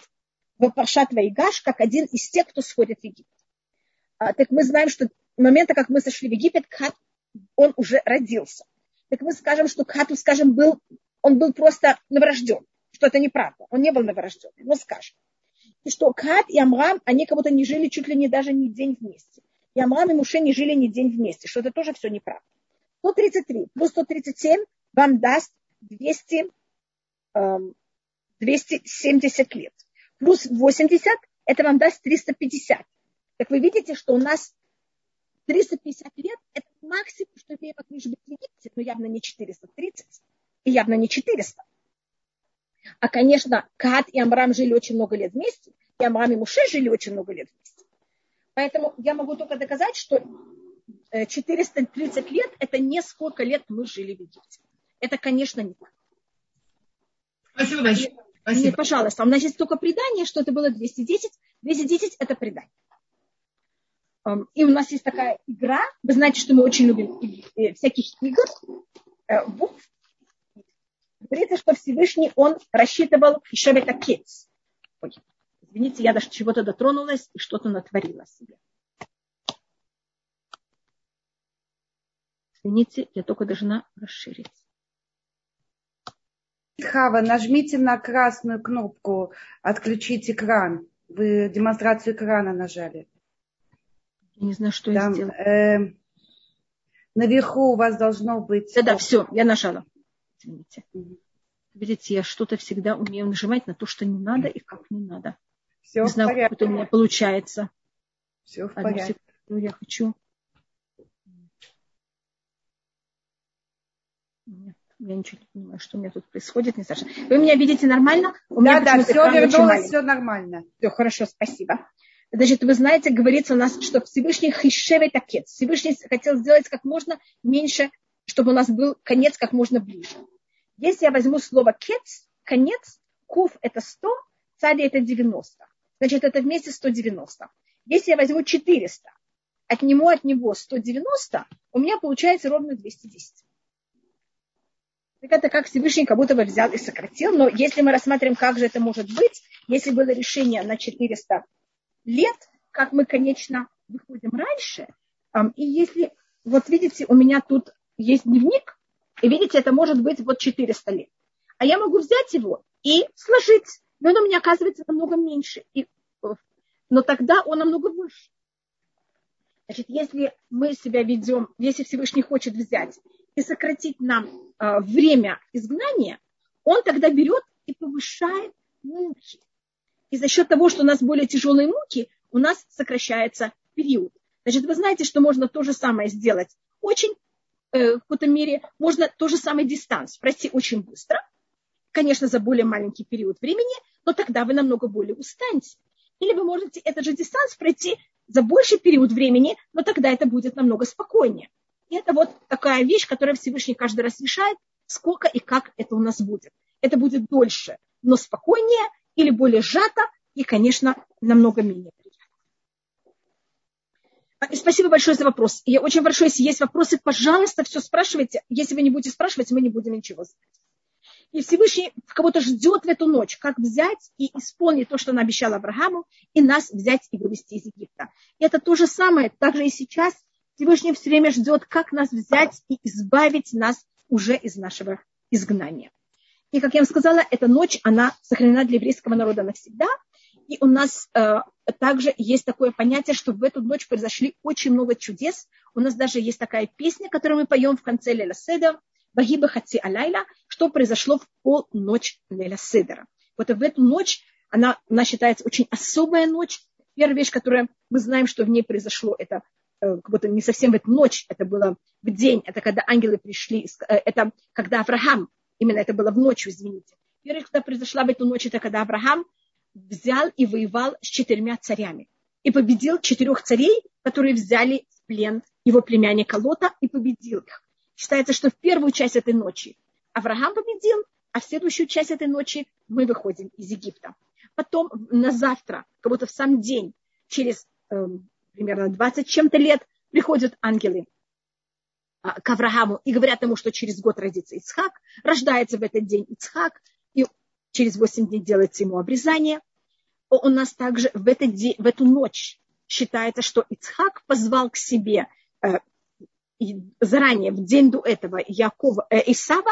в Паршат Вайгаш, как один из тех, кто сходит в Египет. А, так мы знаем, что момента, как мы сошли в Египет, Кхат, он уже родился. Так мы скажем, что Кхату, скажем, был, он был просто новорожден, что это неправда. Он не был новорожденный, но скажем. Что Кхат и Амрам, они как будто не жили чуть ли не даже не день вместе. И Амрам и Муше не жили не день вместе, что это тоже все неправда. 133 плюс 137 вам даст 200, 270 эм, лет. Плюс 80 это вам даст 350. Так вы видите, что у нас 350 лет – это максимум, что имеем от быть в Египте, но явно не 430 и явно не 400. А, конечно, Кат и Амрам жили очень много лет вместе, и Амрам и Муше жили очень много лет вместе. Поэтому я могу только доказать, что 430 э, лет – это не сколько лет мы жили в Египте. Это, конечно, не так. Спасибо большое. Спасибо. Нет, пожалуйста. У нас есть только предание, что это было 210. 210 – это предание. И у нас есть такая игра. Вы знаете, что мы очень любим всяких игр. Э, говорится, что Всевышний, он рассчитывал еще это кец. Извините, я даже чего-то дотронулась и что-то натворила себе. Извините, я только должна расширить. Хава, нажмите на красную кнопку «Отключить экран». Вы демонстрацию экрана нажали. Я не знаю, что Там, я сделала. Э, наверху у вас должно быть... Да-да, все, я нажала. Извините. Видите, я что-то всегда умею нажимать на то, что не надо и как не надо. Все не знаю, как это у меня получается. Все в порядке. Секунду, я хочу... Нет я ничего не понимаю, что у меня тут происходит. Не Саша. Вы меня видите нормально? У меня да, да, все вернулось, все нормально. Все хорошо, спасибо. Значит, вы знаете, говорится у нас, что Всевышний хишевет отец. Всевышний хотел сделать как можно меньше, чтобы у нас был конец как можно ближе. Если я возьму слово кец, конец, кув это 100, цади это 90. Значит, это вместе 190. Если я возьму 400, отниму от него 190, у меня получается ровно 210. Так это как Всевышний как будто бы взял и сократил. Но если мы рассматриваем, как же это может быть, если было решение на 400 лет, как мы, конечно, выходим раньше, и если, вот видите, у меня тут есть дневник, и видите, это может быть вот 400 лет. А я могу взять его и сложить, но он у меня оказывается намного меньше, и, но тогда он намного больше. Значит, если мы себя ведем, если Всевышний хочет взять и сократить нам э, время изгнания, он тогда берет и повышает муки. И за счет того, что у нас более тяжелые муки, у нас сокращается период. Значит, вы знаете, что можно то же самое сделать очень, э, в какой-то мере, можно то же самое дистанс пройти очень быстро, конечно, за более маленький период времени, но тогда вы намного более устанете. Или вы можете этот же дистанс пройти за больший период времени, но тогда это будет намного спокойнее. И это вот такая вещь, которая Всевышний каждый раз решает, сколько и как это у нас будет. Это будет дольше, но спокойнее или более сжато и, конечно, намного менее приятно. А, спасибо большое за вопрос. Я очень прошу, если есть вопросы, пожалуйста, все спрашивайте. Если вы не будете спрашивать, мы не будем ничего знать. И Всевышний кого-то ждет в эту ночь, как взять и исполнить то, что он обещал Аврааму, и нас взять и вывести из Египта. И это то же самое, также и сейчас Всевышний все время ждет, как нас взять и избавить нас уже из нашего изгнания. И, как я вам сказала, эта ночь, она сохранена для еврейского народа навсегда. И у нас э, также есть такое понятие, что в эту ночь произошли очень много чудес. У нас даже есть такая песня, которую мы поем в конце Леля Седа, Багиба Хаци Алайла, что произошло в полночь Леля Седера. Вот в эту ночь, она, она считается очень особая ночь. Первая вещь, которую мы знаем, что в ней произошло, это э, как будто не совсем в эту ночь, это было в день, это когда ангелы пришли, э, это когда Авраам, именно это было в ночь, извините. Первое, когда произошла в эту ночь, это когда Авраам взял и воевал с четырьмя царями. И победил четырех царей, которые взяли в плен его племянника Лота и победил их. Считается, что в первую часть этой ночи Авраам победил, а в следующую часть этой ночи мы выходим из Египта. Потом на завтра, как будто в сам день, через э, примерно 20 чем-то лет, приходят ангелы э, к Аврааму и говорят ему, что через год родится Ицхак, рождается в этот день Ицхак, и через 8 дней делается ему обрезание. У нас также в, этот день, в эту ночь считается, что Ицхак позвал к себе э, заранее, в день до этого, Якова, э, Исава,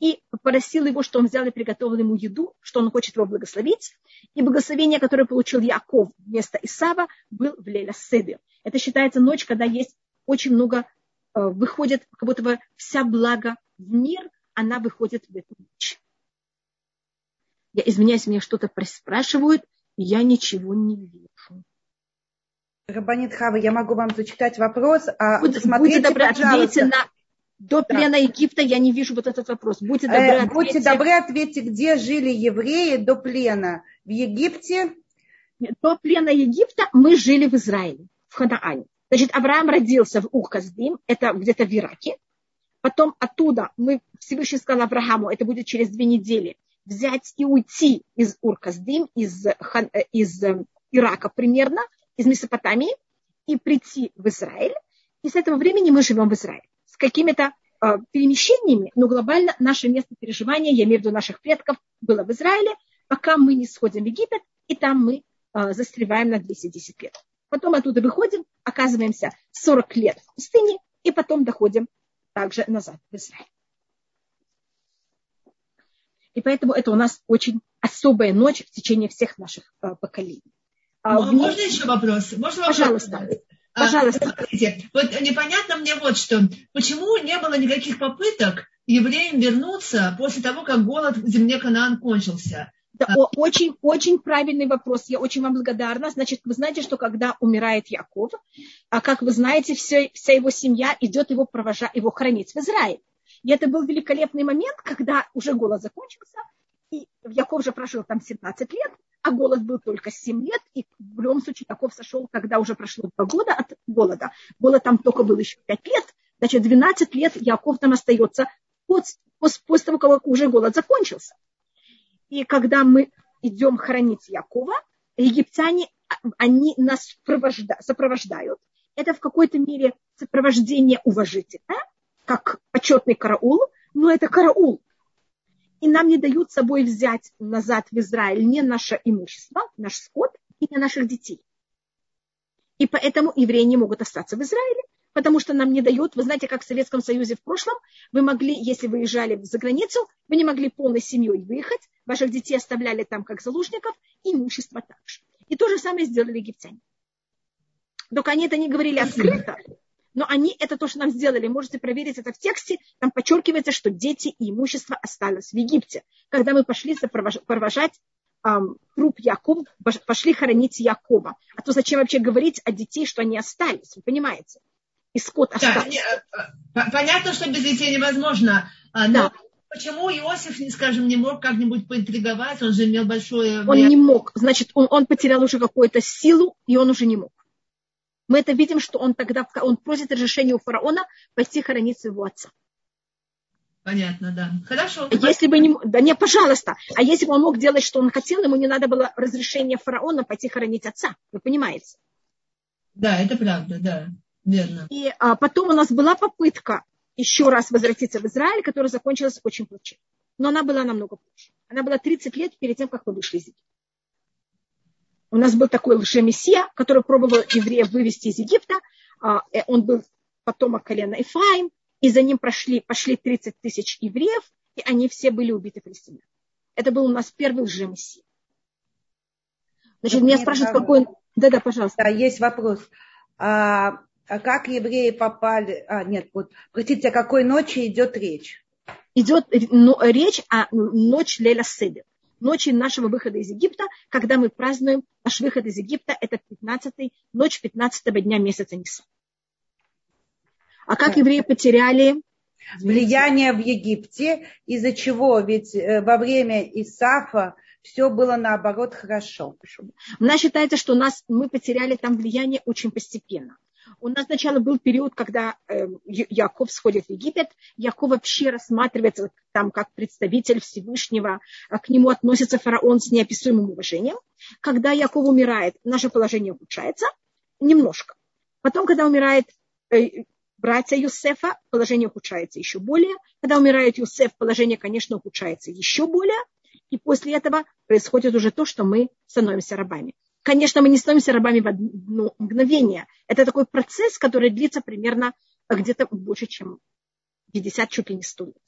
и попросил его, что он взял и приготовил ему еду, что он хочет его благословить. И благословение, которое получил Яков вместо Исава, был в Леля Седы. Это считается ночь, когда есть очень много, э, выходит, как будто бы вся блага в мир, она выходит в эту ночь. Я извиняюсь, меня что-то спрашивают, и я ничего не вижу. Рабанит Хава, я могу вам зачитать вопрос. А Будь, будьте добры, ответьте на... До плена да. Египта я не вижу вот этот вопрос. Будьте добры, э, Будьте добры, ответьте, где жили евреи до плена? В Египте? До плена Египта мы жили в Израиле, в Ханаане. Значит, Авраам родился в Ухаздим, это где-то в Ираке. Потом оттуда мы, Всевышний сказал Аврааму, это будет через две недели, взять и уйти из Урказдим, из, э, из э, Ирака примерно, из Месопотамии и прийти в Израиль. И с этого времени мы живем в Израиле. С какими-то э, перемещениями, но глобально наше место переживания, я имею в виду наших предков, было в Израиле, пока мы не сходим в Египет, и там мы э, застреваем на 210 лет. Потом оттуда выходим, оказываемся 40 лет в пустыне, и потом доходим также назад в Израиль. И поэтому это у нас очень особая ночь в течение всех наших э, поколений. А, ну, можно еще вопрос? Можно Пожалуйста. Вопрос? Пожалуйста. А, вот непонятно мне вот что. Почему не было никаких попыток евреям вернуться после того, как голод в земле Канаан кончился? Да, очень, очень правильный вопрос. Я очень вам благодарна. Значит, вы знаете, что когда умирает Яков, а как вы знаете, все, вся его семья идет его провожать, его хранить в Израиль. И это был великолепный момент, когда уже голод закончился, и Яков же прожил там 17 лет, а голод был только 7 лет, и в любом случае Яков сошел, когда уже прошло 2 года от голода. Голод там только был еще 5 лет, значит, 12 лет Яков там остается после, после того, как уже голод закончился. И когда мы идем хранить Якова, египтяне, они нас сопровождают. Это в какой-то мере сопровождение уважительное, как почетный караул, но это караул и нам не дают с собой взять назад в Израиль не наше имущество, наш скот и не наших детей. И поэтому евреи не могут остаться в Израиле, потому что нам не дают, вы знаете, как в Советском Союзе в прошлом, вы могли, если вы выезжали за границу, вы не могли полной семьей выехать, ваших детей оставляли там как заложников, и имущество также. И то же самое сделали египтяне. Только они это не говорили открыто, но они это то, что нам сделали. Можете проверить это в тексте. Там подчеркивается, что дети и имущество осталось в Египте. Когда мы пошли провожать эм, труп Якова, пошли хоронить Якова. А то зачем вообще говорить о детей, что они остались? Вы понимаете? И скот остался. Да, э, понятно, что без детей невозможно. А, но да. Почему Иосиф, скажем, не мог как-нибудь поинтриговать? Он же имел большое... Он не мог. Значит, он, он потерял уже какую-то силу, и он уже не мог мы это видим, что он тогда он просит разрешения у фараона пойти хоронить своего отца. Понятно, да. Хорошо. Если бы не... Да не, пожалуйста. А если бы он мог делать, что он хотел, ему не надо было разрешения фараона пойти хоронить отца. Вы понимаете? Да, это правда, да. Верно. И а, потом у нас была попытка еще раз возвратиться в Израиль, которая закончилась очень плачевно. Но она была намного позже. Она была 30 лет перед тем, как мы вышли из Египта. У нас был такой лжемессия, который пробовал евреев вывести из Египта. А, э, он был потомок колена Ифаим, и за ним прошли, пошли 30 тысяч евреев, и они все были убиты палестинянами. Это был у нас первый лжемессия. Значит, меня спрашивают, какой... Да-да, пожалуйста. Да, есть вопрос. А, а как евреи попали... А, нет, вот, простите, о какой ночи идет речь? идет речь о ночь Леля Седер, ночи нашего выхода из Египта, когда мы празднуем наш выход из Египта, это 15 ночь 15 дня месяца Ниса. А как евреи потеряли влияние в Египте, из-за чего? Ведь э, во время Исафа все было наоборот хорошо. У нас считается, что нас, мы потеряли там влияние очень постепенно. У нас сначала был период, когда э, Яков сходит в Египет. Яков вообще рассматривается там как представитель Всевышнего. А к нему относится фараон с неописуемым уважением. Когда Яков умирает, наше положение ухудшается немножко. Потом, когда умирает э, братья Юсефа, положение ухудшается еще более. Когда умирает Юсеф, положение, конечно, ухудшается еще более. И после этого происходит уже то, что мы становимся рабами. Конечно, мы не становимся рабами в одно мгновение. Это такой процесс, который длится примерно где-то больше, чем 50 чуть ли не 100 лет.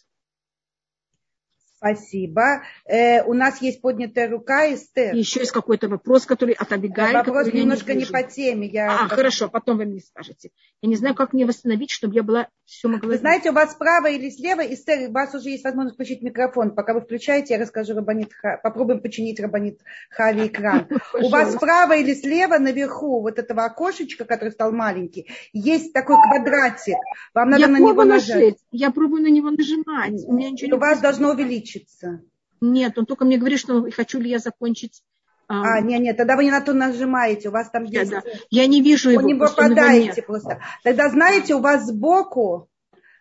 Спасибо. Э, у нас есть поднятая рука, Эстер. Еще есть какой-то вопрос, который от Абигаиль. Вопрос немножко не, не по теме. Я... А, хорошо, потом вы мне скажете. Я не знаю, как мне восстановить, чтобы я была все могла... Вы знаете, у вас справа или слева, Эстер, у вас уже есть возможность включить микрофон. Пока вы включаете, я расскажу Рабанит Ха... Попробуем починить Рабанит Хали экран. (laughs) У вас справа или слева наверху вот этого окошечка, который стал маленький, есть такой квадратик. Вам надо на него нажать. Я пробую на него нажимать. У меня ничего не У вас должно увеличиться увеличится. Нет, он только мне говорит, что хочу ли я закончить. А, нет, нет, тогда вы не на то нажимаете, у вас там есть... Да, да. Я не вижу его. Вы не попадаете просто. Тогда, знаете, у вас сбоку,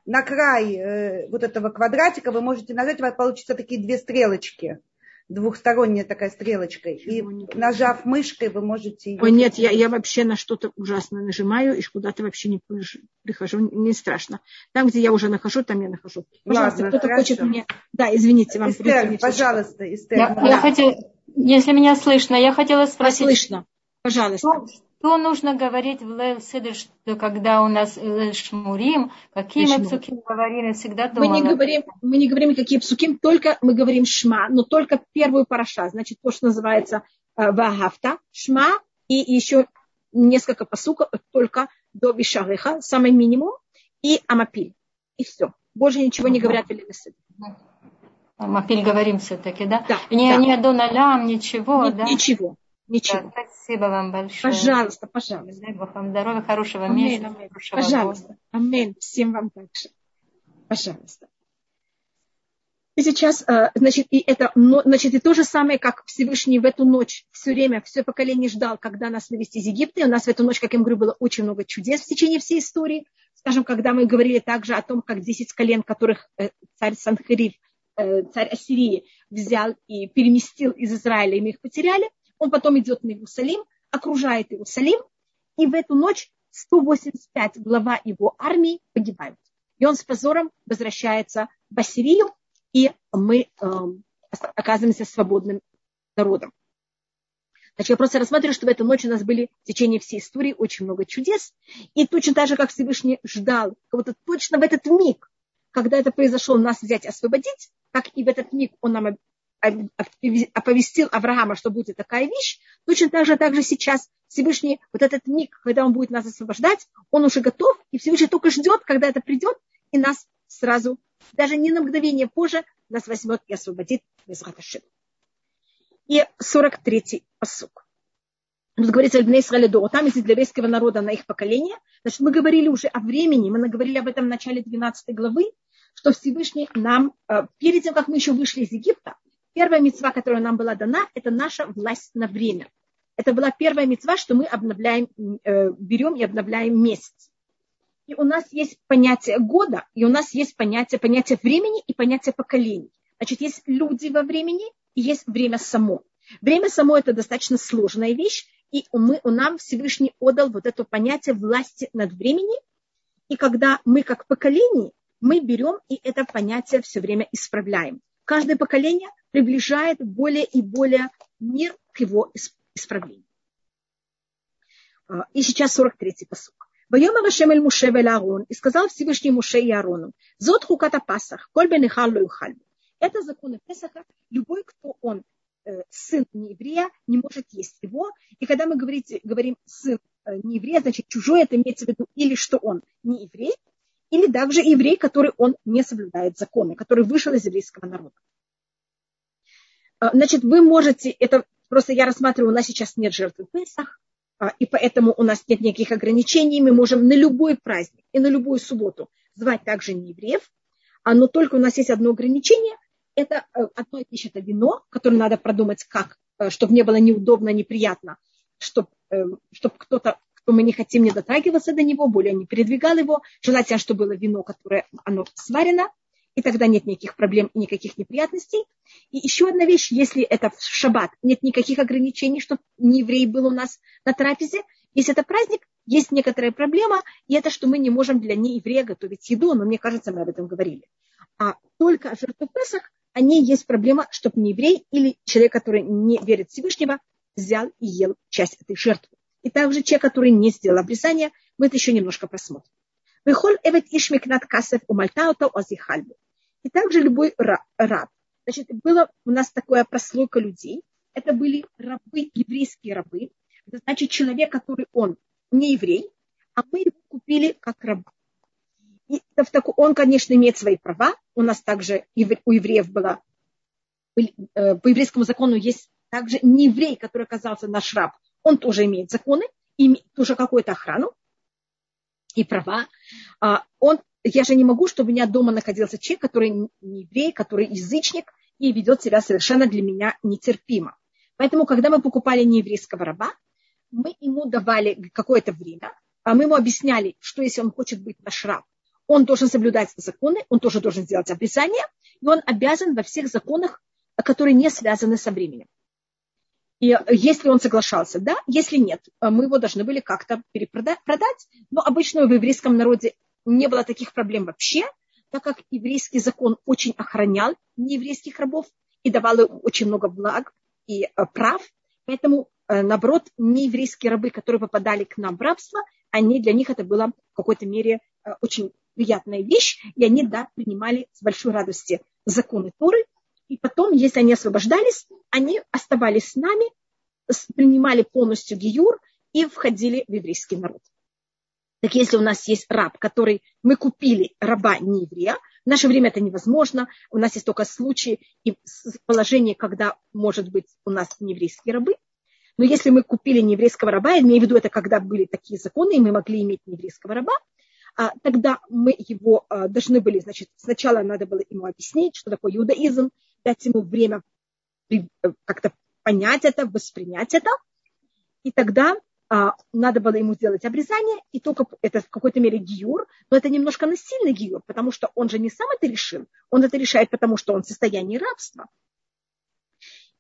на край э, вот этого квадратика, вы можете нажать, у вас получится такие две стрелочки двухсторонняя такая стрелочка. И нажав мышкой, вы можете... Ее... Ой, нет, я, я вообще на что-то ужасно нажимаю и куда-то вообще не прихожу. Не страшно. Там, где я уже нахожу, там я нахожу. Пожалуйста, Ладно, кто-то хочет мне... Да, извините, вам Эстер, пожалуйста, Эстер. Я, да. я хотела... Если меня слышно, я хотела спросить... Слышно. Пожалуйста. Что нужно говорить в Лейл Седер, что когда у нас Лейл Шмурим, какие мы псуки говорим, я всегда думала. Мы не говорим, мы не говорим какие псуки, только мы говорим шма, но только первую параша, значит то, что называется э, вагафта, шма и еще несколько посуков только до вишариха, самый минимум, и амапиль. И все. Больше ничего не говорят в Лейл. Амапиль говорим все-таки, да? Да. Не, да. не адоналям, ничего, Ни, да? Ничего. Ничего. Да, спасибо вам большое. Пожалуйста, пожалуйста. Дай Бог вам здоровья, хорошего амин, месяца. Амин. Пожалуйста. Амин. Всем вам также. Пожалуйста. И сейчас, э, значит, и это, значит, и то же самое, как Всевышний в эту ночь все время, все поколение ждал, когда нас вывести из Египта. И у нас в эту ночь, как я говорю, было очень много чудес в течение всей истории. Скажем, когда мы говорили также о том, как 10 колен, которых э, царь Санхариф, э, царь Ассирии взял и переместил из Израиля, и мы их потеряли. Он потом идет на Иерусалим, окружает Иерусалим, и в эту ночь 185 глава его армии погибают. И он с позором возвращается в Ассирию, и мы э, оказываемся свободным народом. Значит, я просто рассматриваю, что в эту ночь у нас были в течение всей истории очень много чудес. И точно так же, как Всевышний ждал, кого-то точно в этот миг, когда это произошло, нас взять освободить, как и в этот миг он нам оповестил Авраама, что будет такая вещь, точно так же, так же сейчас Всевышний, вот этот миг, когда он будет нас освобождать, он уже готов, и Всевышний только ждет, когда это придет, и нас сразу, даже не на мгновение позже, нас возьмет и освободит без И 43-й посук. Тут говорится Альбней Исраэль там из для еврейского народа на их поколение. Значит, мы говорили уже о времени, мы наговорили об этом в начале 12 главы, что Всевышний нам, э, перед тем, как мы еще вышли из Египта, Первая мецва, которая нам была дана, это наша власть на время. Это была первая мецва, что мы обновляем, э, берем и обновляем месяц. И у нас есть понятие года, и у нас есть понятие, понятие времени и понятие поколений. Значит, есть люди во времени и есть время само. Время само – это достаточно сложная вещь, и мы, нам Всевышний отдал вот это понятие власти над временем. И когда мы как поколение, мы берем и это понятие все время исправляем. Каждое поколение приближает более и более мир к его исправлению. А, и сейчас 43-й посук. Воема Вашем эль Муше вель Аарон, и сказал Всевышний Муше и Аарону, зот хуката Пасах, коль бен ло Это законы Песаха, любой, кто он э, сын не еврея, не может есть его. И когда мы говорите, говорим сын э, не еврея, значит чужой, это имеется в виду или что он не еврей, или также еврей, который он не соблюдает законы, который вышел из еврейского народа. А, значит, вы можете, это просто я рассматриваю, у нас сейчас нет жертвы Песах, а, и поэтому у нас нет никаких ограничений, мы можем на любой праздник и на любую субботу звать также не евреев, а, но только у нас есть одно ограничение, это э, одно из это вино, которое надо продумать как, э, чтобы не было неудобно, неприятно, чтобы, э, чтобы кто-то, кто мы не хотим не дотрагиваться до него, более не передвигал его, желательно, чтобы было вино, которое оно сварено, и тогда нет никаких проблем и никаких неприятностей. И еще одна вещь, если это в шаббат, нет никаких ограничений, чтобы не еврей был у нас на трапезе. Если это праздник, есть некоторая проблема, и это, что мы не можем для нееврея готовить еду, но мне кажется, мы об этом говорили. А только о жертву Песах, о ней есть проблема, чтобы не еврей или человек, который не верит в Всевышнего, взял и ел часть этой жертвы. И также человек, который не сделал обрезание, мы это еще немножко просмотрим. Выхоль эвет ишмикнат касев умальтаута озихальбу. И также любой раб. Значит, было у нас такое прослойка людей. Это были рабы, еврейские рабы. Это значит человек, который он не еврей, а мы его купили как раба. И он, конечно, имеет свои права. У нас также у евреев было, э, по еврейскому закону есть также не еврей, который оказался наш раб. Он тоже имеет законы, имеет тоже какую-то охрану и права. А он я же не могу, чтобы у меня дома находился человек, который не еврей, который язычник и ведет себя совершенно для меня нетерпимо. Поэтому, когда мы покупали нееврейского раба, мы ему давали какое-то время, а мы ему объясняли, что если он хочет быть наш раб, он должен соблюдать законы, он тоже должен сделать обрезание, и он обязан во всех законах, которые не связаны со временем. И если он соглашался, да, если нет, мы его должны были как-то перепродать, но обычно в еврейском народе не было таких проблем вообще, так как еврейский закон очень охранял нееврейских рабов и давал очень много благ и э, прав. Поэтому, э, наоборот, нееврейские рабы, которые попадали к нам в рабство, они, для них это было в какой-то мере э, очень приятная вещь, и они, да, принимали с большой радостью законы Торы. И потом, если они освобождались, они оставались с нами, принимали полностью гиюр и входили в еврейский народ. Так если у нас есть раб, который мы купили раба не еврея, в наше время это невозможно. У нас есть только случаи и положения, когда, может быть, у нас нееврейские рабы. Но если мы купили нееврейского раба, я имею в виду, это когда были такие законы, и мы могли иметь нееврейского раба, а, тогда мы его а, должны были, значит, сначала надо было ему объяснить, что такое иудаизм, дать ему время э, как-то понять это, воспринять это. И тогда а, надо было ему сделать обрезание, и только это в какой-то мере гиюр, но это немножко насильный гиюр, потому что он же не сам это решил, он это решает, потому что он в состоянии рабства.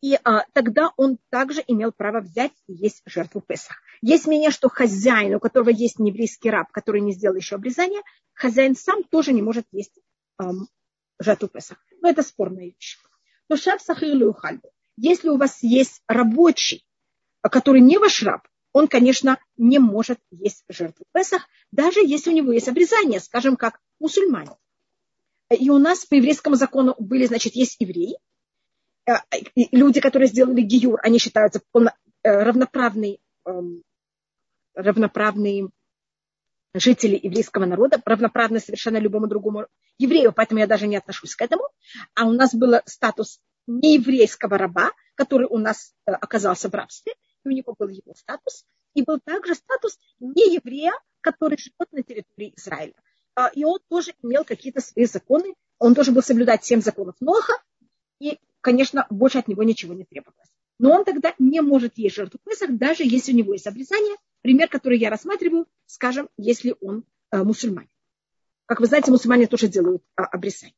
И а, тогда он также имел право взять и есть жертву Песах. Есть мнение, что хозяин, у которого есть еврейский раб, который не сделал еще обрезание, хозяин сам тоже не может есть эм, жертву Песах. Но это спорная вещь. Но шаб сахир Если у вас есть рабочий, который не ваш раб, он, конечно, не может есть жертву Песах, даже если у него есть обрезание, скажем, как мусульмане. И у нас по еврейскому закону были, значит, есть евреи, э, люди, которые сделали гиюр, они считаются полно, э, равноправные, эм, равноправные жители еврейского народа, равноправны совершенно любому другому еврею, поэтому я даже не отношусь к этому. А у нас был статус нееврейского раба, который у нас э, оказался в рабстве – у него был его статус, и был также статус нееврея, который живет на территории Израиля. А, и он тоже имел какие-то свои законы, он должен был соблюдать семь законов Ноха, и, конечно, больше от него ничего не требовалось. Но он тогда не может есть жертву Песах, даже если у него есть обрезание пример, который я рассматриваю, скажем, если он э, мусульманин. Как вы знаете, мусульмане тоже делают а, обрезание.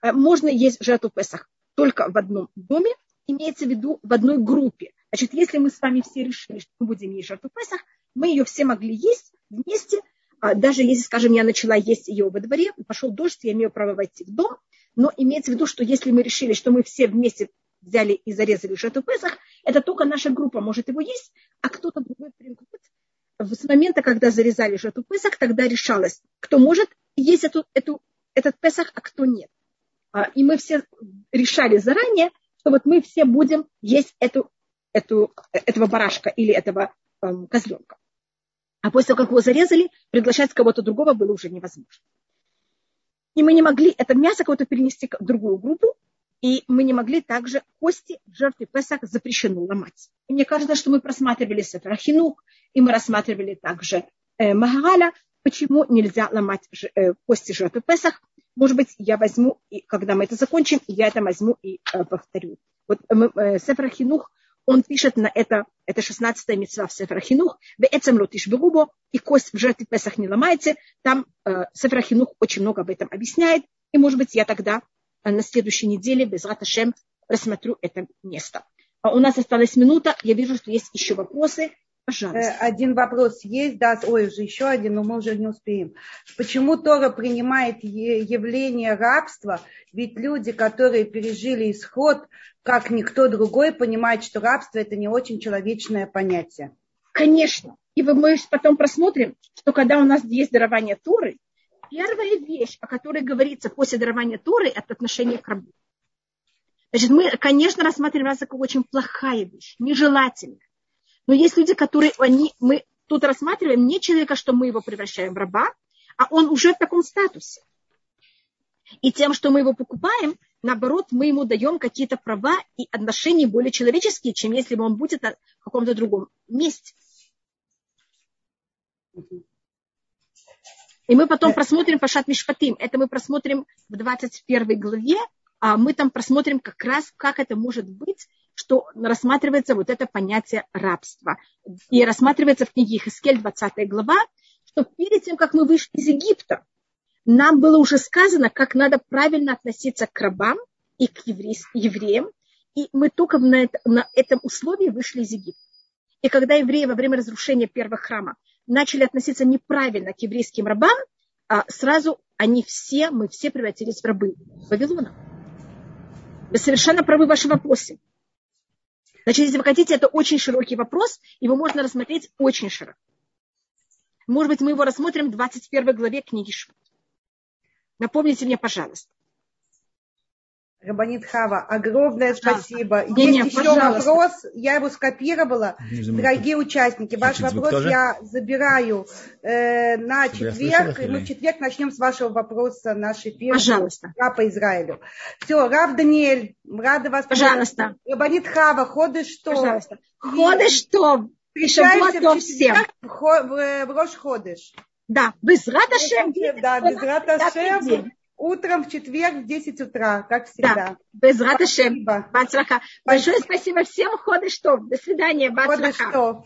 Э, можно есть жертву Песах только в одном доме, имеется в виду в одной группе. Значит, если мы с вами все решили, что мы будем есть жертву Песах, мы ее все могли есть вместе, а, даже если, скажем, я начала есть ее во дворе, пошел дождь, я имею право войти в дом, но имеется в виду, что если мы решили, что мы все вместе взяли и зарезали жертву Песах, это только наша группа может его есть, а кто-то другой примкнет. С момента, когда зарезали жертву Песах, тогда решалось, кто может есть эту, эту, этот Песах, а кто нет. А, и мы все решали заранее, что вот мы все будем есть эту, эту, этого барашка или этого эм, козленка. А после того, как его зарезали, приглашать кого-то другого было уже невозможно. И мы не могли это мясо кого-то перенести в другую группу, и мы не могли также кости в жертве Песах запрещено ломать. И мне кажется, что мы просматривали Сефрахинух, и мы рассматривали также э, Магаля, почему нельзя ломать э, кости жертвы Песах. Может быть, я возьму, и когда мы это закончим, я это возьму и э, повторю. Вот э, э Сефрахинух, он пишет на это, это 16-я мецва в Сефрахинух, «Беэцем лотиш бегубо», и кость в жертве Песах не ломается. Там э, Сефрахинух очень много об этом объясняет, и, может быть, я тогда на следующей неделе без Раташем рассмотрю это место. А у нас осталась минута. Я вижу, что есть еще вопросы. Пожалуйста. Э, один вопрос есть, да, ой, уже еще один, но мы уже не успеем. Почему Тора принимает явление рабства? Ведь люди, которые пережили исход, как никто другой, понимают, что рабство это не очень человечное понятие. Конечно. И мы потом просмотрим, что когда у нас есть дарование Торы, Первая вещь, о которой говорится после дарования Торы, это отношение к рабу. Значит, мы, конечно, рассматриваем это как очень плохая вещь, нежелательная. Но есть люди, которые они, мы тут рассматриваем не человека, что мы его превращаем в раба, а он уже в таком статусе. И тем, что мы его покупаем, наоборот, мы ему даем какие-то права и отношения более человеческие, чем если бы он будет на каком-то другом месте. И мы потом просмотрим Пашат Мишпатим. Это мы просмотрим в 21 главе, а мы там просмотрим как раз, как это может быть, что рассматривается вот это понятие рабства. И рассматривается в книге Хискель 20 глава, что перед тем, как мы вышли из Египта, нам было уже сказано, как надо правильно относиться к рабам и к евреям. И мы только на, это, на этом условии вышли из Египта. И когда евреи во время разрушения первого храма начали относиться неправильно к еврейским рабам, а сразу они все, мы все превратились в рабы Вавилона. Вы совершенно правы в вашем вопросе. Значит, если вы хотите, это очень широкий вопрос, его можно рассмотреть очень широко. Может быть, мы его рассмотрим в 21 главе книги Шмот. Напомните мне, пожалуйста. Рабанит Хава, огромное спасибо. Не, Есть не, еще пожалуйста. вопрос, я его скопировала. Дорогие участники, ваш вопрос тоже? я забираю э, на четверг. Мы в четверг начнем с вашего вопроса нашей первой Пожалуйста. по Израилю. Все, Рав Даниэль, рада вас Пожалуйста. Рабанит Хава, ходы что? Пожалуйста. Ходы что? Встречаемся в четверг в, в, в Рош Ходыш. Да, без Раташем. Да, без Раташем. Утром в четверг в 10 утра, как всегда. Да, без Раташем. Большое спасибо всем. Ходы что. До свидания. Ходы что.